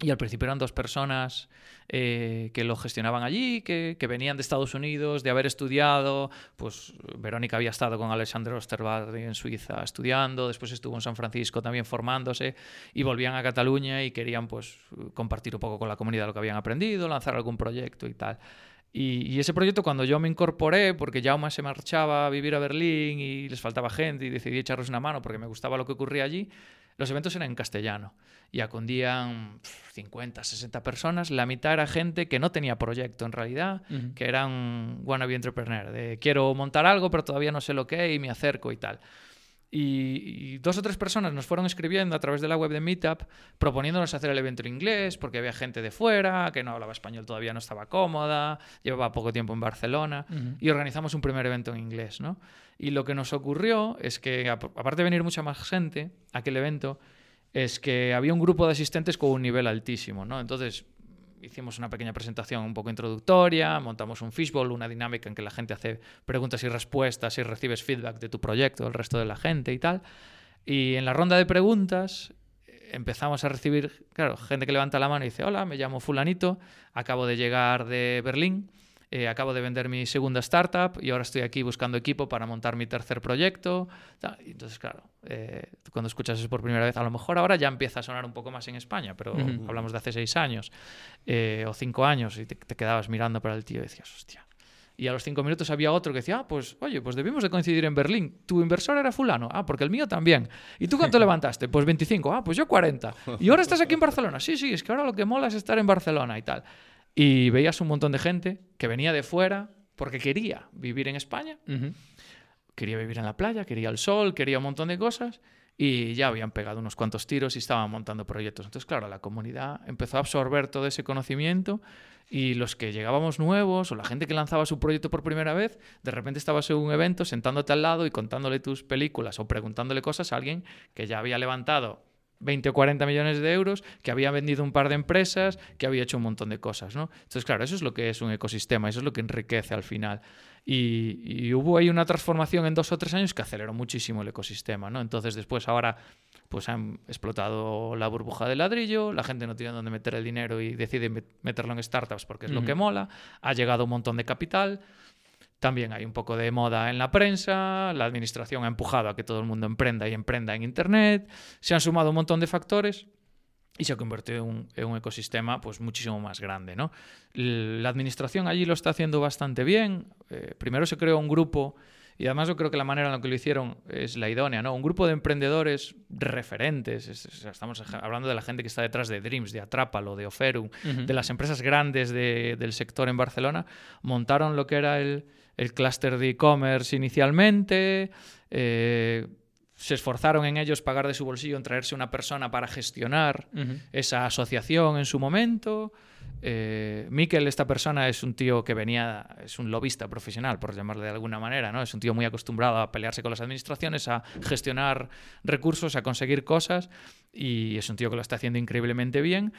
Y al principio eran dos personas eh, que lo gestionaban allí, que, venían de Estados Unidos, de haber estudiado. Pues Verónica había estado con Alexander Osterwald en Suiza estudiando, después estuvo en San Francisco también formándose y volvían a Cataluña y querían pues compartir un poco con la comunidad lo que habían aprendido, lanzar algún proyecto y tal. Y, ese proyecto cuando yo me incorporé, porque Jaume se marchaba a vivir a Berlín y les faltaba gente y decidí echarles una mano porque me gustaba lo que ocurría allí, los eventos eran en castellano y acudían 50, 60 personas. La mitad era gente que no tenía proyecto en realidad, que eran wannabe entrepreneur, de quiero montar algo pero todavía no sé lo que y me acerco y tal. Y, dos o tres personas nos fueron escribiendo a través de la web de Meetup proponiéndonos hacer el evento en inglés porque había gente de fuera que no hablaba español todavía no estaba cómoda, llevaba poco tiempo en Barcelona y organizamos un primer evento en inglés, ¿no? Y lo que nos ocurrió es que aparte de venir mucha más gente a aquel evento es que había un grupo de asistentes con un nivel altísimo, ¿no? Entonces hicimos una pequeña presentación un poco introductoria, montamos un fishbowl, una dinámica en que la gente hace preguntas y respuestas y recibes feedback de tu proyecto, del resto de la gente y tal. Y en la ronda de preguntas eh, empezamos a recibir, claro, gente que levanta la mano y dice, hola, me llamo fulanito, acabo de llegar de Berlín eh, acabo de vender mi segunda startup y ahora estoy aquí buscando equipo para montar mi tercer proyecto. Entonces, claro, eh, cuando escuchas eso por primera vez, a lo mejor ahora ya empieza a sonar un poco más en España, pero hablamos de hace seis años eh, o cinco años y te, quedabas mirando para el tío y decías, hostia. Y a los cinco minutos había otro que decía, ah, pues, oye, pues debimos de coincidir en Berlín. Tu inversor era fulano. Ah, porque el mío también. ¿Y tú cuánto [LAUGHS] levantaste? Pues 25. Ah, pues yo 40. ¿Y ahora estás aquí en [LAUGHS] Barcelona? Sí, sí, es que ahora lo que mola es estar en Barcelona y tal. Y veías un montón de gente que venía de fuera porque quería vivir en España, quería vivir en la playa, quería el sol, quería un montón de cosas y ya habían pegado unos cuantos tiros y estaban montando proyectos. Entonces, claro, la comunidad empezó a absorber todo ese conocimiento y los que llegábamos nuevos o la gente que lanzaba su proyecto por primera vez, de repente estabas en un evento sentándote al lado y contándole tus películas o preguntándole cosas a alguien que ya había levantado 20 o 40 millones de euros, que había vendido un par de empresas, que había hecho un montón de cosas, ¿no? Entonces, claro, eso es lo que es un ecosistema, eso es lo que enriquece al final. Y, hubo ahí una transformación en dos o tres años que aceleró muchísimo el ecosistema, ¿no? Entonces, después, ahora, pues han explotado la burbuja de ladrillo, la gente no tiene dónde meter el dinero y decide meterlo en startups porque es lo que mola, ha llegado un montón de capital, también hay un poco de moda en la prensa, la administración ha empujado a que todo el mundo emprenda y emprenda en Internet, se han sumado un montón de factores y se ha convertido en un, ecosistema pues muchísimo más grande. ¿no? La administración allí lo está haciendo bastante bien. Eh, primero se creó un grupo y además yo creo que la manera en la que lo hicieron es la idónea, ¿no? Un grupo de emprendedores referentes, estamos hablando de la gente que está detrás de Dreams, de Atrápalo, de Oferum, de las empresas grandes del sector en Barcelona, montaron lo que era el, el clúster de e-commerce inicialmente, eh, se esforzaron en ellos pagar de su bolsillo en traerse una persona para gestionar esa asociación en su momento. Eh, Miquel, esta persona, es un tío que venía, es un lobista profesional, por llamarle de alguna manera, ¿no? Es un tío muy acostumbrado a pelearse con las administraciones, a gestionar recursos, a conseguir cosas, y es un tío que lo está haciendo increíblemente bien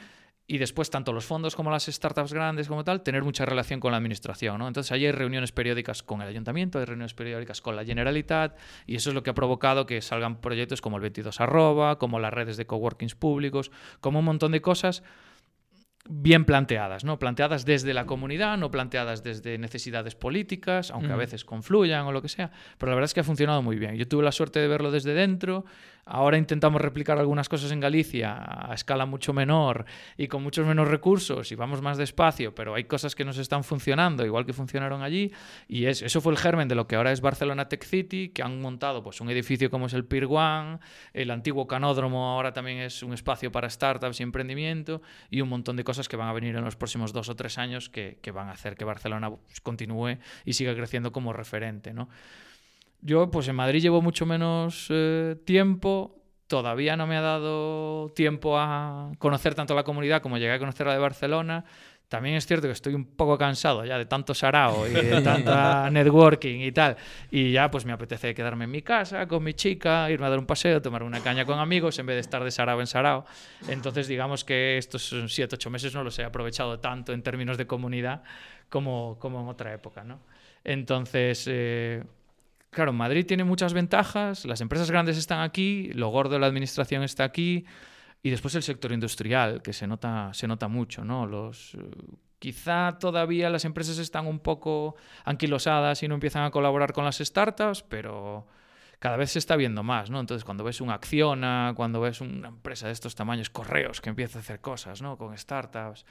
y después tanto los fondos como las startups grandes como tal, tener mucha relación con la administración. ¿no? Entonces allí hay reuniones periódicas con el ayuntamiento, hay reuniones periódicas con la Generalitat y eso es lo que ha provocado que salgan proyectos como el 22 arroba, como las redes de coworkings públicos, como un montón de cosas bien planteadas, ¿no? Planteadas desde la comunidad, no planteadas desde necesidades políticas, aunque a veces confluyan o lo que sea, pero la verdad es que ha funcionado muy bien. Yo tuve la suerte de verlo desde dentro, ahora intentamos replicar algunas cosas en Galicia a escala mucho menor y con muchos menos recursos y vamos más despacio, pero hay cosas que nos están funcionando igual que funcionaron allí y eso fue el germen de lo que ahora es Barcelona Tech City, que han montado pues un edificio como es el Pier One, el antiguo canódromo ahora también es un espacio para startups y emprendimiento y un montón de cosas que van a venir en los próximos dos o tres años que, van a hacer que Barcelona continúe y siga creciendo como referente. ¿no? Yo, pues en Madrid llevo mucho menos eh, tiempo. Todavía no me ha dado tiempo a conocer tanto la comunidad como llegué a conocer la de Barcelona. También es cierto que estoy un poco cansado ya de tanto sarao y de [LAUGHS] tanta networking y tal. Y ya pues me apetece quedarme en mi casa con mi chica, irme a dar un paseo, tomar una caña con amigos en vez de estar de sarao en sarao. Entonces digamos que estos 7, 8 meses no los he aprovechado tanto en términos de comunidad como, como en otra época, ¿no? Entonces, eh, claro, Madrid tiene muchas ventajas, las empresas grandes están aquí, lo gordo de la administración está aquí, y después el sector industrial, que se nota, se nota mucho, ¿no? Los, quizá todavía las empresas están un poco anquilosadas y no empiezan a colaborar con las startups, pero cada vez se está viendo más, ¿no? Entonces, cuando ves un Acciona, cuando ves una empresa de estos tamaños, Correos, que empieza a hacer cosas, ¿no? Con startups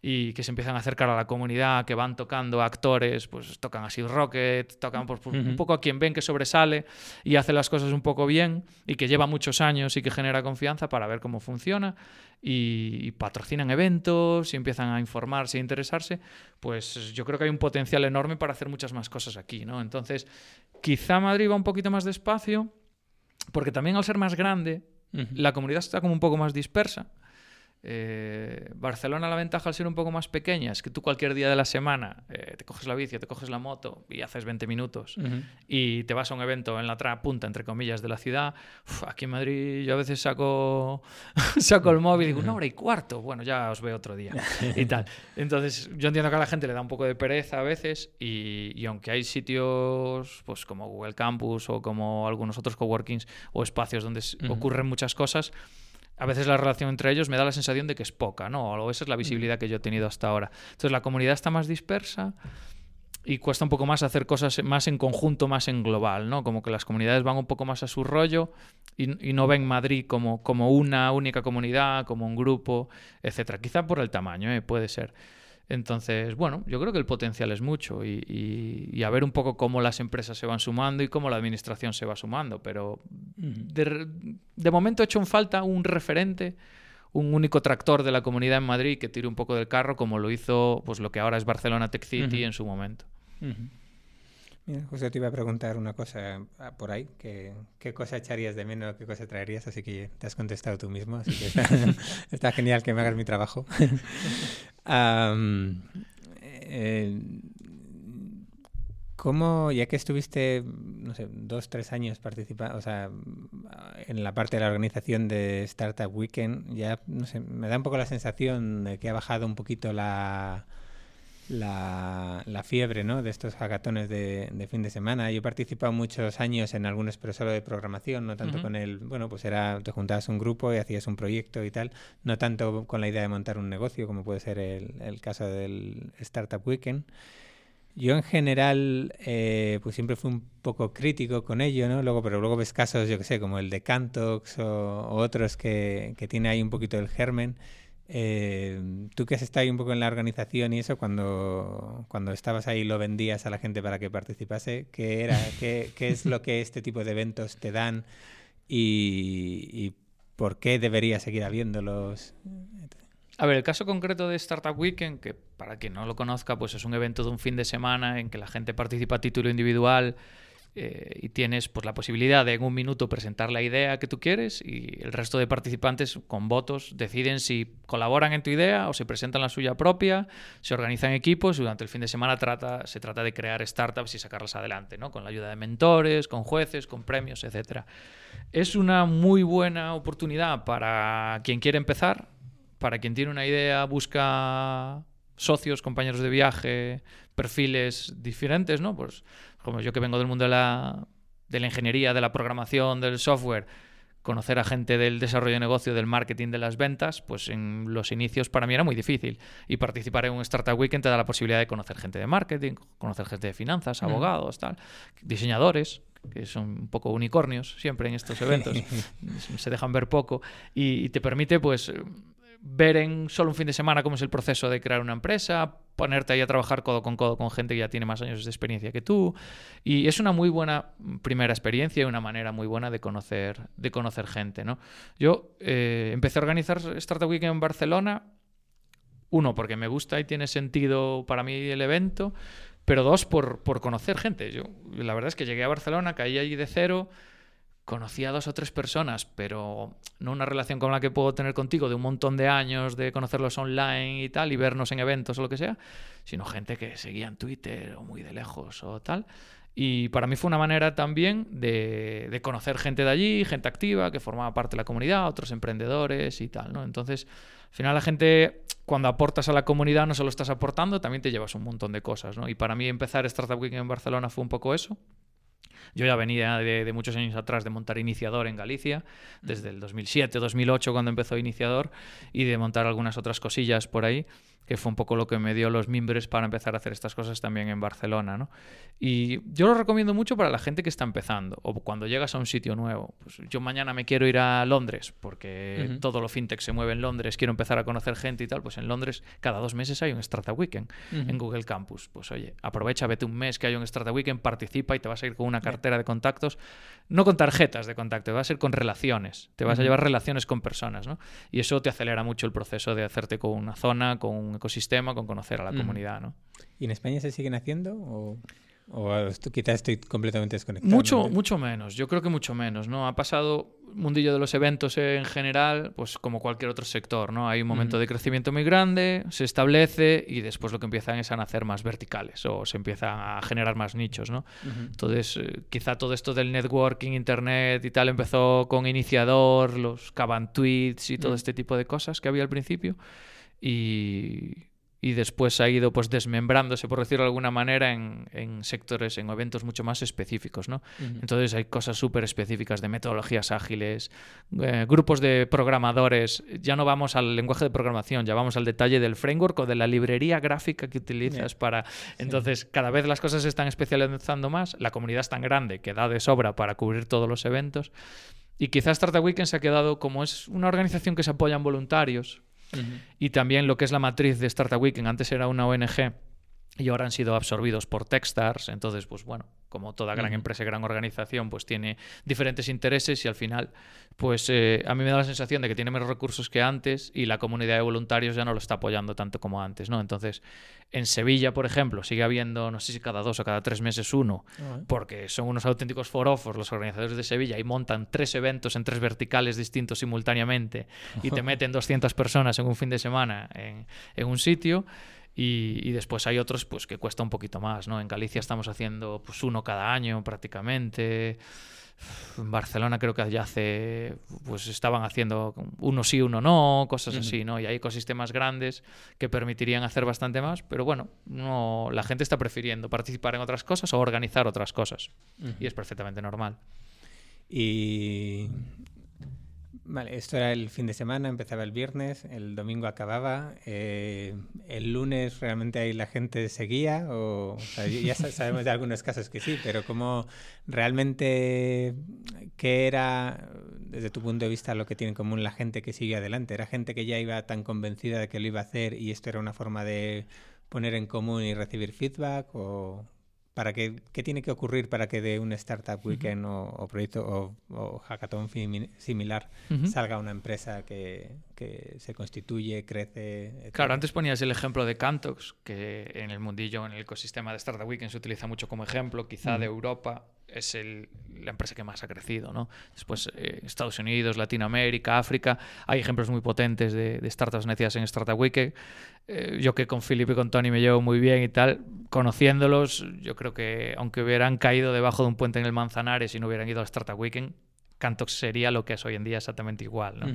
y que se empiezan a acercar a la comunidad, que van tocando actores, pues tocan así Rocket, tocan por, un poco a quien ven que sobresale y hace las cosas un poco bien y que lleva muchos años y que genera confianza para ver cómo funciona y, patrocinan eventos y empiezan a informarse e interesarse, pues yo creo que hay un potencial enorme para hacer muchas más cosas aquí, ¿no? Entonces, quizá Madrid va un poquito más despacio, porque también al ser más grande, la comunidad está como un poco más dispersa. Eh, Barcelona la ventaja al ser un poco más pequeña es que tú cualquier día de la semana eh, te coges la bici, te coges la moto y haces 20 minutos y te vas a un evento en la otra punta, entre comillas, de la ciudad. aquí en Madrid yo a veces saco, [LAUGHS] saco el móvil y digo, una hora y cuarto, bueno, ya os veo otro día y tal. [LAUGHS] Entonces yo entiendo que a la gente le da un poco de pereza a veces y, aunque hay sitios pues como Google Campus o como algunos otros coworkings o espacios donde ocurren muchas cosas, a veces la relación entre ellos me da la sensación de que es poca, ¿no? O esa es la visibilidad que yo he tenido hasta ahora. Entonces la comunidad está más dispersa y cuesta un poco más hacer cosas más en conjunto, más en global, ¿no? Como que las comunidades van un poco más a su rollo y, no ven Madrid como, como una única comunidad, como un grupo, etcétera. Quizá por el tamaño, ¿eh? puede ser. Entonces, bueno, yo creo que el potencial es mucho y, a ver un poco cómo las empresas se van sumando y cómo la administración se va sumando. Pero de, momento he hecho en falta un referente, un único tractor de la comunidad en Madrid que tire un poco del carro, como lo hizo pues lo que ahora es Barcelona Tech City en su momento. Mira, José, te iba a preguntar una cosa ah, por ahí, que, ¿qué cosa echarías de menos, qué cosa traerías? Así que te has contestado tú mismo, así que está, [LAUGHS] genial que me hagas mi trabajo. [LAUGHS] Eh, ¿Cómo, ya que estuviste, no sé, dos, tres años participando, o sea, en la parte de la organización de Startup Weekend, ya, no sé, me da un poco la sensación de que ha bajado un poquito la la, la, fiebre ¿no? de estos hackatones de, de, fin de semana. Yo he participado muchos años en algún expresor de programación, no tanto con el, bueno, pues era, te juntabas un grupo y hacías un proyecto y tal, no tanto con la idea de montar un negocio, como puede ser el, el caso del Startup Weekend. Yo en general, eh, pues siempre fui un poco crítico con ello, ¿no? Luego, pero luego ves casos, yo que sé, como el de Cantox o, otros que, que tiene ahí un poquito el germen eh, tú que has estado ahí un poco en la organización y eso, cuando, cuando estabas ahí lo vendías a la gente para que participase, ¿qué era? [LAUGHS] ¿Qué, qué es lo que este tipo de eventos te dan y, y por qué debería seguir habiéndolos? A ver, el caso concreto de Startup Weekend, que para quien no lo conozca, pues es un evento de un fin de semana en que la gente participa a título individual eh, y tienes pues, la posibilidad de en un minuto presentar la idea que tú quieres y el resto de participantes con votos deciden si colaboran en tu idea o se presentan la suya propia, se organizan equipos y durante el fin de semana trata, se trata de crear startups y sacarlas adelante, ¿no? con la ayuda de mentores, con jueces, con premios, etc. Es una muy buena oportunidad para quien quiere empezar, para quien tiene una idea, busca socios, compañeros de viaje, perfiles diferentes, ¿no? Pues como yo que vengo del mundo de la, de la ingeniería, de la programación, del software, conocer a gente del desarrollo de negocio, del marketing, de las ventas, pues en los inicios para mí era muy difícil. Y participar en un Startup Weekend te da la posibilidad de conocer gente de marketing, conocer gente de finanzas, abogados, tal, diseñadores, que son un poco unicornios siempre en estos eventos, [LAUGHS] se dejan ver poco, y, y te permite pues ver en solo un fin de semana cómo es el proceso de crear una empresa, ponerte ahí a trabajar codo con codo con gente que ya tiene más años de experiencia que tú. Y es una muy buena primera experiencia y una manera muy buena de conocer, de conocer gente. ¿no? Yo eh, empecé a organizar Startup Week en Barcelona, uno, porque me gusta y tiene sentido para mí el evento, pero dos, por, por conocer gente. Yo, la verdad es que llegué a Barcelona, caí allí de cero conocí a dos o tres personas, pero no una relación como la que puedo tener contigo de un montón de años, de conocerlos online y tal, y vernos en eventos o lo que sea, sino gente que seguía en Twitter o muy de lejos o tal. Y para mí fue una manera también de, de, conocer gente de allí, gente activa que formaba parte de la comunidad, otros emprendedores y tal, ¿no? Entonces, al final la gente, cuando aportas a la comunidad, no solo estás aportando, también te llevas un montón de cosas, ¿no? Y para mí empezar Startup Week en Barcelona fue un poco eso. Yo ya venía de, muchos años atrás de montar Iniciador en Galicia, desde el 2007, 2008 cuando empezó Iniciador, y de montar algunas otras cosillas por ahí que fue un poco lo que me dio los mimbres para empezar a hacer estas cosas también en Barcelona. ¿no? Y yo lo recomiendo mucho para la gente que está empezando o cuando llegas a un sitio nuevo. Pues yo mañana me quiero ir a Londres porque todo lo fintech se mueve en Londres, quiero empezar a conocer gente y tal. Pues en Londres cada dos meses hay un Startup Weekend en Google Campus. Pues oye, aprovecha, vete un mes que hay un Startup Weekend, participa y te vas a ir con una cartera de contactos, no con tarjetas de contacto, vas a ir con relaciones, te vas a llevar relaciones con personas. ¿no? Y eso te acelera mucho el proceso de hacerte con una zona, con un ecosistema, con conocer a la comunidad, ¿no? ¿Y en España se siguen haciendo o...? O quizás estoy completamente desconectado. Mucho, mucho menos. Yo creo que mucho menos, ¿no? Ha pasado mundillo de los eventos en general, pues como cualquier otro sector, ¿no? Hay un momento de crecimiento muy grande, se establece y después lo que empiezan es a nacer más verticales o se empiezan a generar más nichos, ¿no? Entonces, eh, quizá todo esto del networking, internet y tal empezó con iniciador, los caban tweets y todo este tipo de cosas que había al principio y, y después ha ido pues desmembrándose, por decirlo de alguna manera, en, en sectores, en eventos mucho más específicos. ¿no? Entonces hay cosas súper específicas de metodologías ágiles, eh, grupos de programadores. Ya no vamos al lenguaje de programación, ya vamos al detalle del framework o de la librería gráfica que utilizas para... Entonces cada vez las cosas se están especializando más, la comunidad es tan grande que da de sobra para cubrir todos los eventos. Y quizás Startup Weekend se ha quedado como es una organización que se apoya en voluntarios, y también lo que es la matriz de Startup Weekend, antes era una ONG y ahora han sido absorbidos por Techstars, entonces pues bueno, como toda gran empresa y gran organización, pues tiene diferentes intereses y al final, pues eh, a mí me da la sensación de que tiene menos recursos que antes y la comunidad de voluntarios ya no lo está apoyando tanto como antes, ¿no? Entonces, en Sevilla, por ejemplo, sigue habiendo, no sé si cada dos o cada tres meses uno, ah, porque son unos auténticos forofos los organizadores de Sevilla y montan tres eventos en tres verticales distintos simultáneamente y te [LAUGHS] meten 200 personas en un fin de semana en, en un sitio. Y, después hay otros pues que cuesta un poquito más, ¿no? En Galicia estamos haciendo pues uno cada año prácticamente. En Barcelona creo que ya hace, pues estaban haciendo uno sí, uno no, cosas así, ¿no? Y hay ecosistemas grandes que permitirían hacer bastante más, pero bueno, no, la gente está prefiriendo participar en otras cosas o organizar otras cosas. Y es perfectamente normal. Y Vale, esto era el fin de semana, empezaba el viernes, el domingo acababa, eh, el lunes realmente ahí la gente seguía, o, ya sabemos de algunos casos que sí, pero ¿cómo realmente qué era, desde tu punto de vista, lo que tiene en común la gente que sigue adelante? ¿Era gente que ya iba tan convencida de que lo iba a hacer y esto era una forma de poner en común y recibir feedback? ¿O para que, ¿Qué tiene que ocurrir para que de un Startup Weekend o, proyecto o, hackathon similar salga una empresa que, que, se constituye, crece? Claro, antes ponías el ejemplo de Cantox, que en el mundillo, en el ecosistema de Startup Weekend se utiliza mucho como ejemplo, quizá de Europa es el, la empresa que más ha crecido. ¿no? Después, eh, Estados Unidos, Latinoamérica, África, hay ejemplos muy potentes de, startups nacidas en Startup Weekend. Eh, yo que con Philip y con Tony me llevo muy bien y tal, conociéndolos, yo creo que aunque hubieran caído debajo de un puente en el Manzanares y no hubieran ido a Startup Weekend, Cantox sería lo que es hoy en día exactamente igual. ¿no?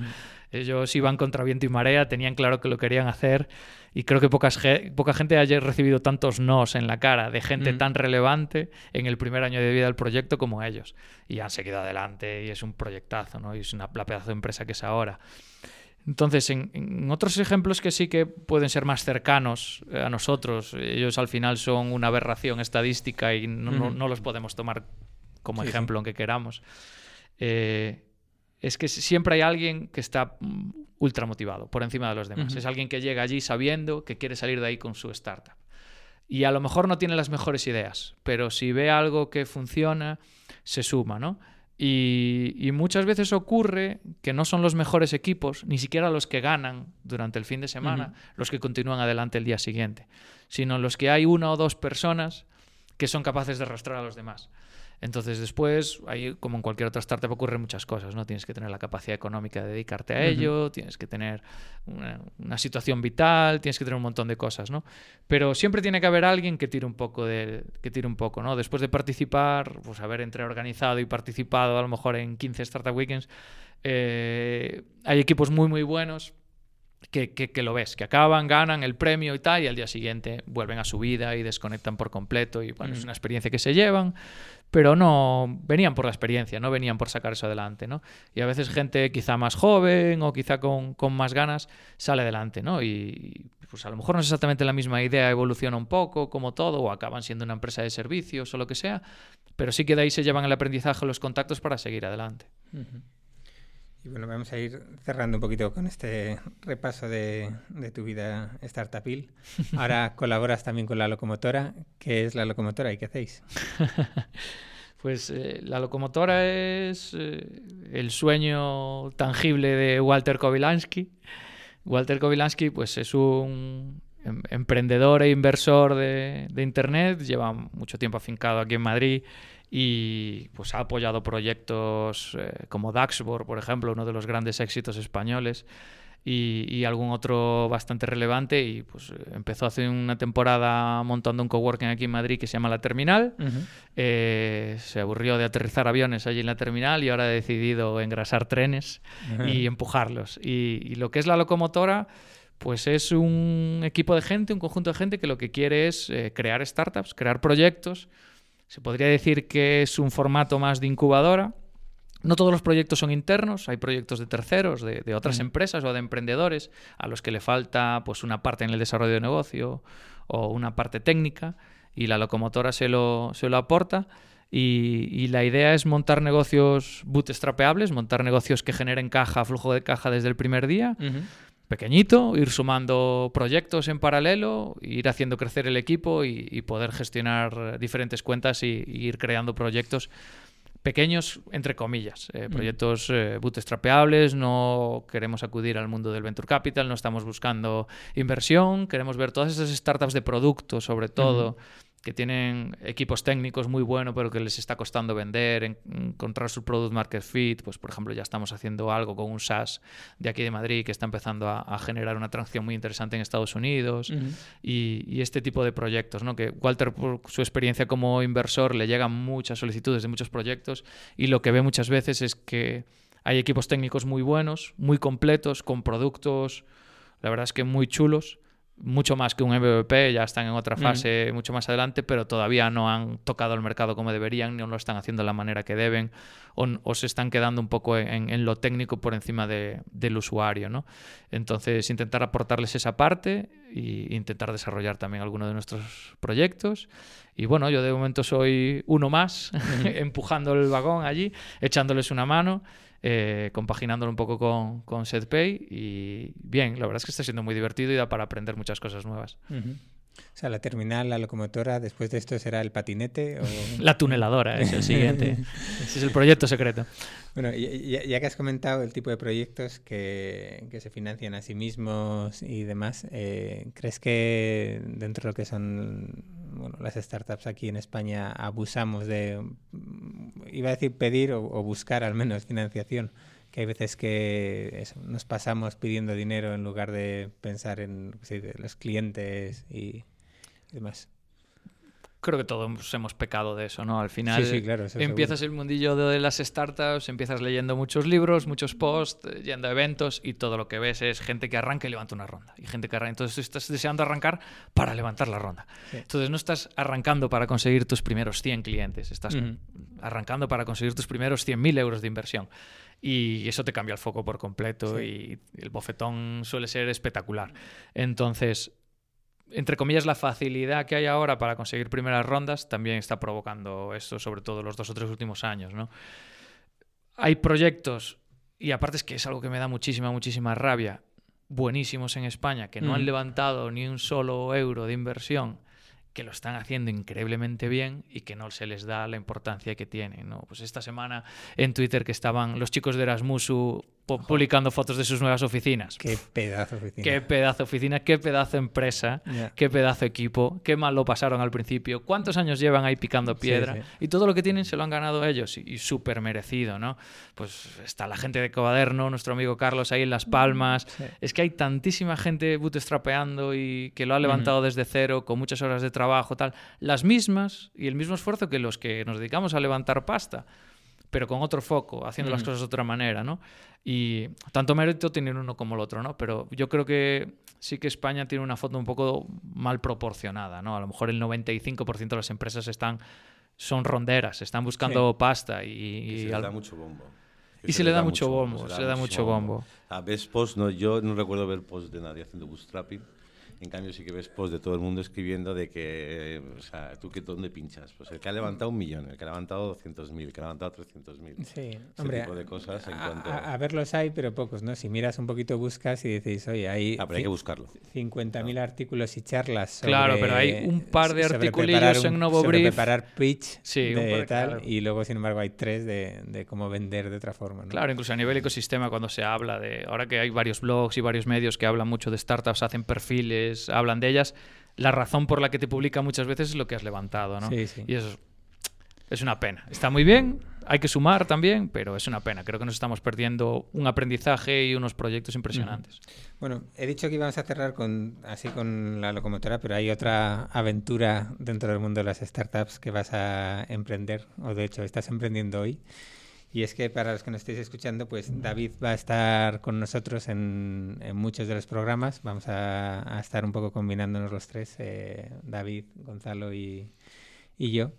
Ellos iban contra viento y marea, tenían claro que lo querían hacer y creo que pocas poca gente haya recibido tantos nos en la cara de gente tan relevante en el primer año de vida del proyecto como ellos. Y han seguido adelante y es un proyectazo, ¿no? Y es una la pedazo de empresa que es ahora. Entonces, en, otros ejemplos que sí que pueden ser más cercanos a nosotros, ellos al final son una aberración estadística y no, no, los podemos tomar como ejemplo aunque queramos. Eh, es que siempre hay alguien que está mm, ultra motivado por encima de los demás. Es alguien que llega allí sabiendo que quiere salir de ahí con su startup. Y a lo mejor no tiene las mejores ideas, pero si ve algo que funciona, se suma, ¿no? Y, muchas veces ocurre que no son los mejores equipos, ni siquiera los que ganan durante el fin de semana, los que continúan adelante el día siguiente, sino los que hay una o dos personas que son capaces de arrastrar a los demás. Entonces después, ahí como en cualquier otra startup ocurren muchas cosas, ¿no? Tienes que tener la capacidad económica de dedicarte a ello, tienes que tener una, situación vital, tienes que tener un montón de cosas, ¿no? Pero siempre tiene que haber alguien que tire un poco de, que tire un poco, ¿no? Después de participar, pues haber entre organizado y participado a lo mejor en 15 Startup Weekends, eh, hay equipos muy muy buenos que, que, lo ves, que acaban, ganan el premio y tal, y al día siguiente vuelven a su vida y desconectan por completo. Y bueno, es una experiencia que se llevan, pero no venían por la experiencia, no venían por sacar eso adelante, ¿no? Y a veces gente quizá más joven o quizá con, más ganas sale adelante, ¿no? Y pues a lo mejor no es exactamente la misma idea, evoluciona un poco, como todo, o acaban siendo una empresa de servicios o lo que sea, pero sí que de ahí se llevan el aprendizaje, los contactos para seguir adelante. Y bueno, vamos a ir cerrando un poquito con este repaso de, tu vida startupil. [LAUGHS] Ahora colaboras también con la locomotora. ¿Qué es la locomotora y qué hacéis? [LAUGHS] pues eh, la locomotora es eh, el sueño tangible de Walter Kowilansky. Walter Kowilansky pues, es un em, emprendedor e inversor de, de Internet, lleva mucho tiempo afincado aquí en Madrid y pues ha apoyado proyectos eh, como Daxbor, por ejemplo, uno de los grandes éxitos españoles. Y, algún otro bastante relevante y pues empezó hace una temporada montando un coworking aquí en Madrid que se llama La Terminal. Eh, se aburrió de aterrizar aviones allí en la terminal y ahora ha decidido engrasar trenes y empujarlos. Y, lo que es la locomotora pues es un equipo de gente, un conjunto de gente que lo que quiere es eh, crear startups, crear proyectos se podría decir que es un formato más de incubadora. No todos los proyectos son internos, hay proyectos de terceros, de, otras empresas o de emprendedores a los que le falta pues, una parte en el desarrollo de negocio o una parte técnica y la locomotora se lo, se lo aporta. Y, la idea es montar negocios bootstrapeables, montar negocios que generen caja, flujo de caja desde el primer día, pequeñito, ir sumando proyectos en paralelo, ir haciendo crecer el equipo y, poder gestionar diferentes cuentas y, ir creando proyectos pequeños, entre comillas, eh, mm. proyectos eh, bootstrapeables, no queremos acudir al mundo del venture capital, no estamos buscando inversión, queremos ver todas esas startups de producto, sobre todo que tienen equipos técnicos muy buenos, pero que les está costando vender, encontrar su product market fit. Pues, por ejemplo, ya estamos haciendo algo con un SaaS de aquí de Madrid que está empezando a, generar una tracción muy interesante en Estados Unidos y, este tipo de proyectos, ¿no? Que Walter, por su experiencia como inversor, le llegan muchas solicitudes de muchos proyectos y lo que ve muchas veces es que hay equipos técnicos muy buenos, muy completos, con productos, la verdad es que muy chulos mucho más que un MVP, ya están en otra fase mucho más adelante, pero todavía no han tocado el mercado como deberían, ni no lo están haciendo de la manera que deben, o, se están quedando un poco en, lo técnico por encima del usuario. ¿no? Entonces, intentar aportarles esa parte e intentar desarrollar también alguno de nuestros proyectos. Y bueno, yo de momento soy uno más, [LAUGHS] empujando el vagón allí, echándoles una mano eh, compaginándolo un poco con, con SetPay y bien, la verdad es que está siendo muy divertido y da para aprender muchas cosas nuevas. O sea, la terminal, la locomotora, después de esto será el patinete o... [LAUGHS] La tuneladora es el siguiente. [LAUGHS] Ese es el proyecto secreto. Bueno, ya, que has comentado el tipo de proyectos que, que se financian a sí mismos y demás, eh, ¿crees que dentro de lo que son bueno, las startups aquí en España abusamos de, iba a decir pedir o, buscar al menos financiación? Que hay veces que nos pasamos pidiendo dinero en lugar de pensar en los clientes y, demás. Creo que todos hemos pecado de eso, ¿no? Al final Sí, sí, claro, eso empiezas el mundillo de las startups, empiezas leyendo muchos libros, muchos posts, eh, yendo a eventos y todo lo que ves es gente que arranca y levanta una ronda. Y gente que arranca. Entonces tú estás deseando arrancar para levantar la ronda. Sí. Entonces no estás arrancando para conseguir tus primeros 100 clientes, estás arrancando para conseguir tus primeros 100.000 euros de inversión. Y eso te cambia el foco por completo y el bofetón suele ser espectacular. Entonces, entre comillas, la facilidad que hay ahora para conseguir primeras rondas también está provocando esto, sobre todo los dos o tres últimos años, ¿no? Hay proyectos, y aparte es que es algo que me da muchísima, muchísima rabia, buenísimos en España, que no han Mm. levantado ni un solo euro de inversión, que lo están haciendo increíblemente bien y que no se les da la importancia que tienen, ¿no? Pues esta semana en Twitter que estaban los chicos de Erasmusu publicando fotos de sus nuevas oficinas. Qué pedazo de oficina. Qué pedazo de oficina, qué pedazo empresa, qué pedazo de equipo, qué mal lo pasaron al principio, cuántos años llevan ahí picando piedra sí. y todo lo que tienen se lo han ganado ellos y, y súper merecido, ¿no? Pues está la gente de Coaderno, nuestro amigo Carlos ahí en Las Palmas. Sí. Es que hay tantísima gente bootstrapeando y que lo ha levantado desde cero con muchas horas de trabajo, tal, las mismas y el mismo esfuerzo que los que nos dedicamos a levantar pasta pero con otro foco, haciendo las Ujú. cosas de otra manera, ¿no? Y tanto mérito tienen uno como el otro, ¿no? Pero yo creo que sí que España tiene una foto un poco mal proporcionada, ¿no? A lo mejor el 95% de las empresas están son ronderas, están buscando pasta y, Y se le da mucho bombo. y se le da mucho bombo, se le da mucho bombo. Ah, ves posts, no, yo no recuerdo ver posts de nadie haciendo bootstrapping. En cambio, sí que ves posts de todo el mundo escribiendo de que, eh, o sea, ¿tú qué, dónde pinchas? Pues el que ha levantado un millón, el que ha levantado 200.000, el que ha levantado 300.000. Sí, Ese hombre, tipo de cosas en a, cuanto... a- a verlos hay, pero pocos, ¿no? Si miras un poquito, buscas y decís, oye, hay Ah, pero hay que buscarlo. 50.000 artículos y charlas sobre... Claro, pero hay un par de articulillos en Novo sobre Brief. preparar pitch Sí, un de par, tal, claro. y luego, sin embargo, hay tres de, de cómo vender de otra forma, ¿no? Claro, incluso a nivel ecosistema, cuando se habla de. Ahora que hay varios blogs y varios medios que hablan mucho de startups, hacen perfiles, hablan de ellas, la razón por la que te publica muchas veces es lo que has levantado, ¿no? Sí, sí. Y eso es, es una pena. Está muy bien, hay que sumar también, pero es una pena. Creo que nos estamos perdiendo un aprendizaje y unos proyectos impresionantes. Bueno, he dicho que íbamos a cerrar con así con la locomotora, pero hay otra aventura dentro del mundo de las startups que vas a emprender, o de hecho estás emprendiendo hoy. Y es que para los que nos estéis escuchando, pues David va a estar con nosotros en, muchos de los programas. Vamos a, a estar un poco combinándonos los tres, eh, David, Gonzalo y yo,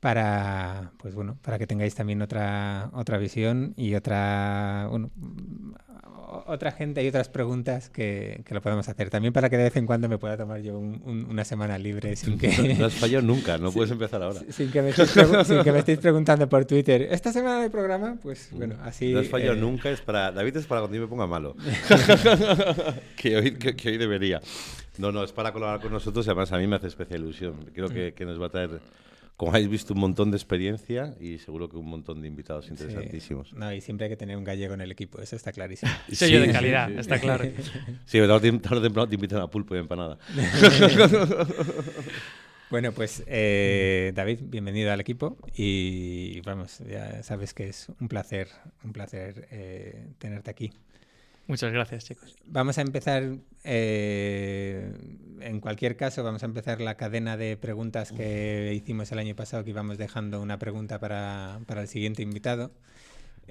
para pues bueno, para que tengáis también otra otra visión y otra bueno, otra gente y otras preguntas que, que lo podemos hacer. También para que de vez en cuando me pueda tomar yo un- un- una semana libre sin que, [LAUGHS] No has fallado [LAUGHS] nunca, no puedes empezar ahora. sin, que me estéis pregu- sin que me estéis preguntando por Twitter, ¿esta semana hay programa? Pues bueno, así... No has fallado eh, nunca, es para. David es para cuando yo me ponga malo. [LAUGHS] que, hoy, que, que hoy debería. No, no, es para colaborar con nosotros y además a mí me hace especial ilusión. Creo que, que nos va a traer, como habéis visto, un montón de experiencia y seguro que un montón de invitados sí. interesantísimos. No, y siempre hay que tener un gallego en el equipo, eso está clarísimo. [LAUGHS] Sello Sí, de sí, calidad, sí. está claro. [LAUGHS] Sí, pero tarde o temprano te invitan a pulpo y empanada. [LAUGHS] Bueno, pues eh, David, bienvenido al equipo y vamos, ya sabes que es un placer, un placer eh, tenerte aquí. Muchas gracias, chicos. Vamos a empezar, eh, en cualquier caso, vamos a empezar la cadena de preguntas que hicimos el año pasado, que íbamos dejando una pregunta para, para el siguiente invitado.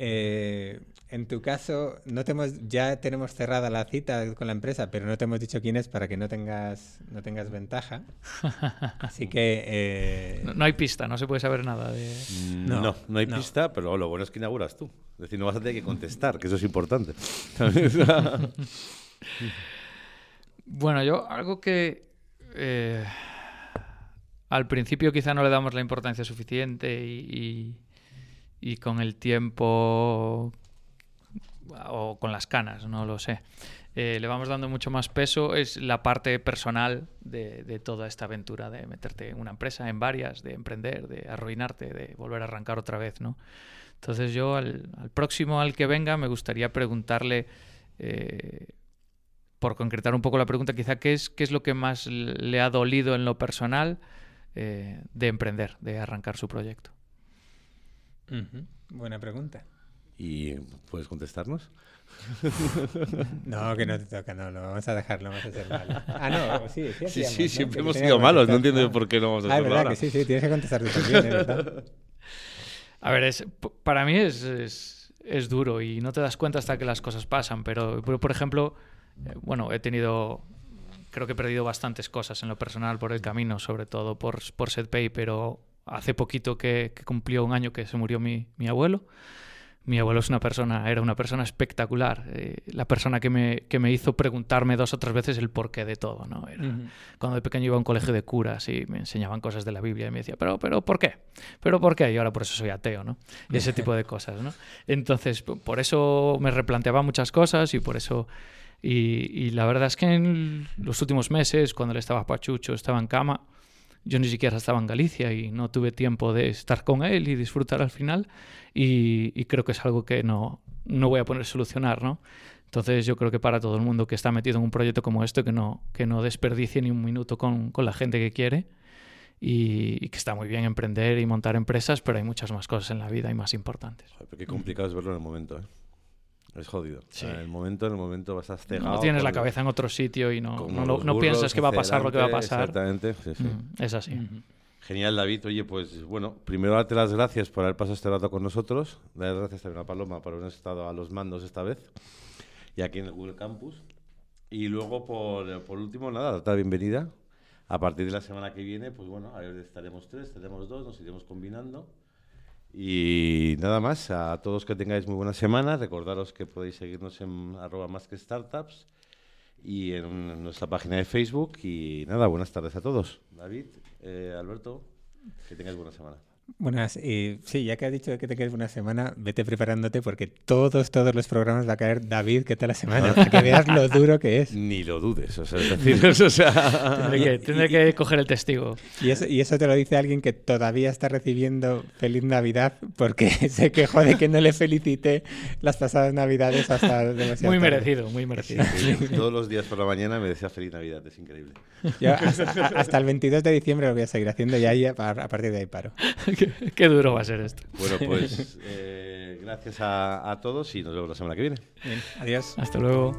Eh, en tu caso, no te hemos, ya tenemos cerrada la cita con la empresa, pero no te hemos dicho quién es para que no tengas, no tengas ventaja. Así que... eh, No, no hay pista, no se puede saber nada de... No, No, no, hay no. pista, pero lo bueno es que inauguras tú. Es decir, no vas a tener que contestar, que eso es importante. [LAUGHS] Bueno, yo algo que eh, al principio quizá no le damos la importancia suficiente y, y- y con el tiempo o con las canas, no lo sé. eh, le vamos dando mucho más peso es la parte personal de, toda esta aventura de meterte en una empresa, en varias, de emprender, de arruinarte, de volver a arrancar otra vez, ¿no? Entonces yo al, al próximo al que venga me gustaría preguntarle eh, por concretar un poco la pregunta, quizá qué es, qué es lo que más le ha dolido en lo personal eh, de emprender, de arrancar su proyecto. Buena pregunta. y puedes contestarnos. [LAUGHS] No, que no te toca, no, lo vamos a dejar, lo vamos a hacer mal. Ah, no, sí, sí, Sí, hacíamos, sí, ¿no? siempre Que hemos sido malos, no entiendo ¿no? por qué no vamos a Ah, es hacerlo verdad ahora. que sí, sí, tienes que contestar tú también, es verdad. [LAUGHS] A ver, es, para mí es, es, es duro y no te das cuenta hasta que las cosas pasan. Pero, pero, por ejemplo, eh, bueno, he tenido, creo que he perdido bastantes cosas en lo personal por el camino, sobre todo por, por SetPay, pero hace poquito que, que cumplió un año que se murió mi, mi abuelo. Mi abuelo es una persona, era una persona espectacular, eh, la persona que me, que me hizo preguntarme dos o tres veces el porqué de todo, ¿no? Era, cuando de pequeño iba a un colegio de curas y me enseñaban cosas de la Biblia y me decía, pero, pero, ¿por qué? ¿Pero por qué? Y ahora por eso soy ateo, ¿no? Y ese tipo de cosas, ¿no? Entonces, por eso me replanteaba muchas cosas y por eso... Y, y la verdad es que en los últimos meses, cuando él estaba pachucho, estaba en cama, yo ni siquiera estaba en Galicia y no tuve tiempo de estar con él y disfrutar al final. Y, y creo que es algo que no, no voy a poner a solucionar, ¿no? Entonces yo creo que para todo el mundo que está metido en un proyecto como este, que no, que no desperdicie ni un minuto con, con la gente que quiere y, y que está muy bien emprender y montar empresas, pero hay muchas más cosas en la vida y más importantes. Joder, qué complicado es verlo en el momento, ¿eh? Es jodido. Sí. En el momento, en el momento vas a cegado. No tienes la cabeza en otro sitio y no, no, no piensas que va a pasar lo que va a pasar. Exactamente, sí, sí. Mm, es así. Genial, David. Oye, pues bueno, primero darte las gracias por haber pasado este rato con nosotros. Dar las gracias también a Paloma por haber estado a los mandos esta vez y aquí en el Google Campus. Y luego, por, por último, nada, darte la bienvenida. A partir de la semana que viene, pues bueno, a ver, estaremos tres, estaremos dos, nos iremos combinando. Y nada más, a todos que tengáis muy buena semana. Recordaros que podéis seguirnos en arroba más que startups y en nuestra página de Facebook. Y nada, buenas tardes a todos. David, eh, Alberto, que tengáis buena semana. Buenas, y sí, ya que has dicho que te quedes una semana, vete preparándote porque todos, todos los programas va a caer David, ¿qué tal la semana? Para que veas lo duro que es. [LAUGHS] Ni lo dudes, o sea, es decir, [LAUGHS] o sea, Tendré que, tendré que coger el testigo. Y eso, y eso te lo dice alguien que todavía está recibiendo Feliz Navidad porque [LAUGHS] se quejó de que no le felicité las pasadas Navidades hasta demasiado Muy tarde. merecido, muy merecido. todos los días por la mañana me decía feliz Navidad, es increíble. Yo hasta, el 22 de diciembre lo voy a seguir haciendo y ahí a, a partir de ahí paro. Qué, qué duro va a ser esto. Bueno, pues [LAUGHS] eh, gracias a, a todos y nos vemos la semana que viene. Bien, adiós. Hasta luego.